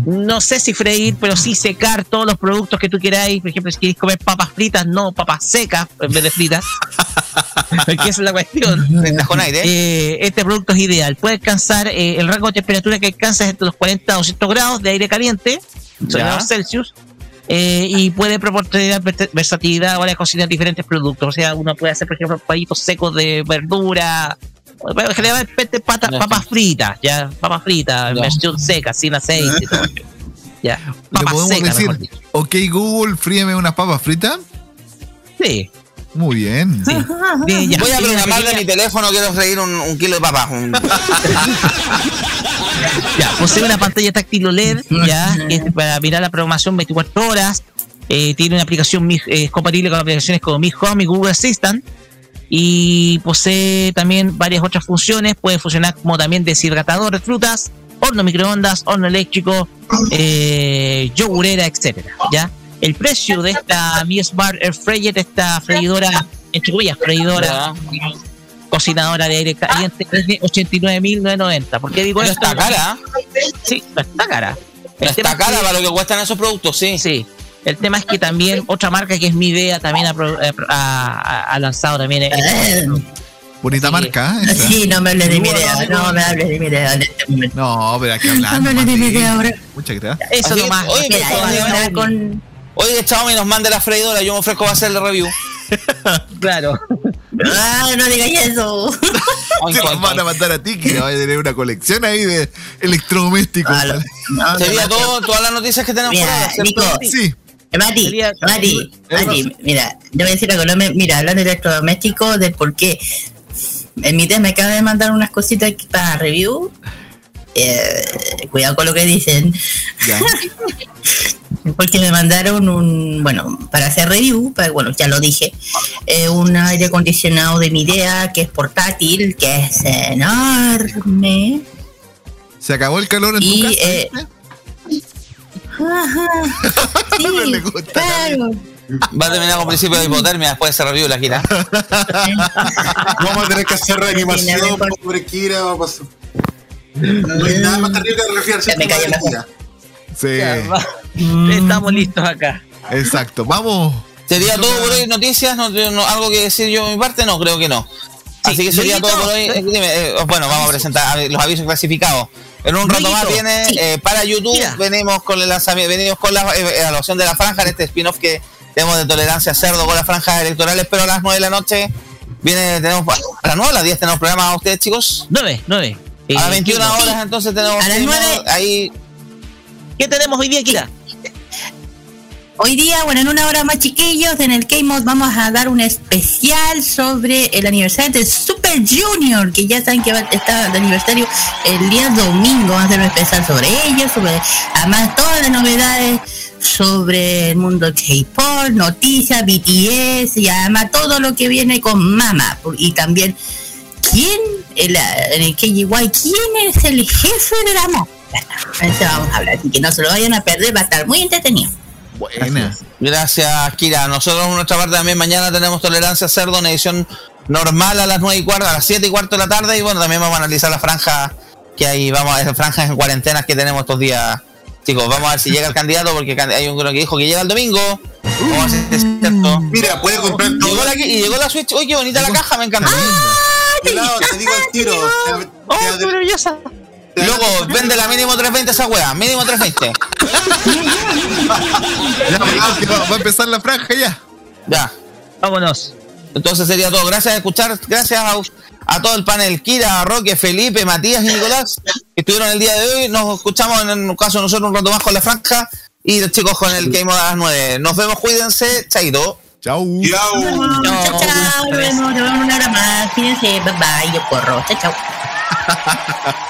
no sé si freír, pero sí secar todos los productos que tú queráis. Por ejemplo, si quieres comer papas fritas, no papas secas en vez de fritas. Porque esa es la cuestión. con aire. Eh, este producto es ideal. Puede alcanzar eh, el rango de temperatura que alcanza es entre los 40 a 200 grados de aire caliente, grados Celsius. eh, y puede proporcionar versatilidad a la hora de cocinar diferentes productos. O sea, uno puede hacer, por ejemplo, palitos secos de verdura. Generalmente pata- papas fritas, ya, papas fritas, en versión seca, sin aceite. todo. Ya, ¿Le papas podemos secas, mejor decir, ok Google, fríeme unas papas fritas? Sí. Muy bien. Voy a Tiene una programar de pequeña- mi teléfono, quiero freír un, un kilo de papas. Un- Ya, posee una pantalla táctil OLED, ya, que es para mirar la programación 24 horas. Eh, tiene una aplicación eh, compatible con aplicaciones como Mi Home y Google Assistant. Y posee también varias otras funciones. Puede funcionar como también deshidratador de frutas, horno microondas, horno eléctrico, eh, yogurera, etcétera. ¿ya? El precio de esta Mi Smart Air Fryer, esta freidora, entre comillas, freidora, cocinadora de aire caliente, es de 89.990. ¿Por qué digo Pero esto? está cara. Sí, no está cara. No está cara para lo que cuestan esos productos, sí. Sí. El tema es que también otra marca que es mi idea también ha, eh, ha- ha- ha lanzado también. eh, Bonita marca, ¿eh? Esa. Sí, no me hables de mi idea, no me hables de mi idea en este momento. No, pero hay que hablar. No me hables de mi idea ahora. Muchas gracias. Eso nomás. Oye, Mira, hablar con... Oye, Xiaomi nos mande la freidora, yo me ofrezco a hacer el review. Claro. Ah, no digas eso. Te los van a mandar a ti que vas a tener una colección ahí de electrodomésticos. No, Sería todo, todas las noticias que tenemos por Mira, ahora, ¿cierto? Nico, Sí. Eh, Mati, Mati, Mati, mira, yo voy a decir algo, no me- mira, hablando de electrodomésticos, de por qué en mi test me acaba de mandar unas cositas aquí para review. Eh, cuidado con lo que dicen. Ya. Porque me mandaron un, bueno, para hacer review, para, bueno, ya lo dije, eh, un aire acondicionado de mi idea que es portátil, que es enorme. ¿Se acabó el calor en tu casa? eh. Sí, No le gusta claro. Va a terminar con principio de hipotermia después de review la gira. Vamos a tener que hacer reanimación, pobre Kira, va a pasar. No hay nada más terrible que refiarse Ya me callo mejor. Sí. Ya, va. Estamos listos acá. Exacto. Vamos. ¿Sería todo por hoy noticias? ¿No, no- ¿Algo que decir yo de mi parte? No, creo que no. Así que sería Luisito, todo por hoy. Eh, dime, eh, bueno, vamos a presentar a los avisos clasificados. En un rato más viene sí. eh, para YouTube. Mira. Venimos con el lanzamiento, venimos con la eh, evaluación de la franja en este spin-off que tenemos de tolerancia cerdo con las franjas electorales, pero a las 9 de la noche viene, tenemos a las 9 a las 10 tenemos programa a ustedes, chicos. 9, 9. A las 21 horas entonces tenemos A las streaming, 9. ahí ¿Qué tenemos hoy día, Kira? Hoy día, bueno, en una hora más chiquillos, en el K-Mod vamos a dar un especial sobre el aniversario de Super Junior, que ya saben que va a estar de aniversario el día domingo. Vamos a hacer un especial sobre ellos, sobre además todas las novedades sobre el mundo K-pop, noticias, BTS y además todo lo que viene con Mama. Y también, ¿quién, en el KGY, quién es el jefe de la moda? Eso vamos a hablar, así que no se lo vayan a perder, va a estar muy entretenido. Buena. Gracias, Kira. Nosotros, por nuestra parte, también mañana tenemos Tolerancia Cerdo, una edición normal a las 9 y cuarto, a las 7 y cuarto de la tarde. Y bueno, también vamos a analizar la franja que hay, vamos a ver franjas en cuarentenas que tenemos estos días. Chicos, vamos a ver si llega el candidato, porque hay un que dijo que llega el domingo. Vamos a ver si es cierto. Mira, puede comprar todo. Llegó la, y llegó la Switch. Uy, qué bonita la caja, me encanta. Cuidado, te digo el tiro. Te- te- ¡Oh, qué maravillosa! Luego, vende la mínimo 320 esa wea, mínimo 320. Ya, va a empezar la franja ya. Ya. Vámonos. Entonces sería todo. Gracias por escuchar. Gracias a, a todo el panel. Kira, Roque, Felipe, Matías y Nicolás que estuvieron el día de hoy. Nos escuchamos en el caso de nosotros un rato más con la franja. Y los chicos con el Game Mode a las 9. Nos vemos, cuídense. Chaito. Chau. Chao. Chao, chao, nos vemos, nos vemos una hora más. Fíjense, bye bye, yo corro. Chao, chao.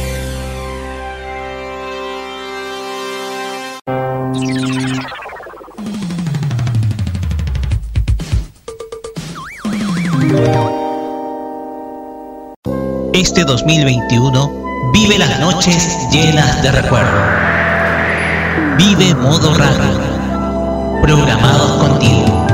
Este 2021 vive las noches llenas de recuerdo. Vive modo radio. Programados contigo.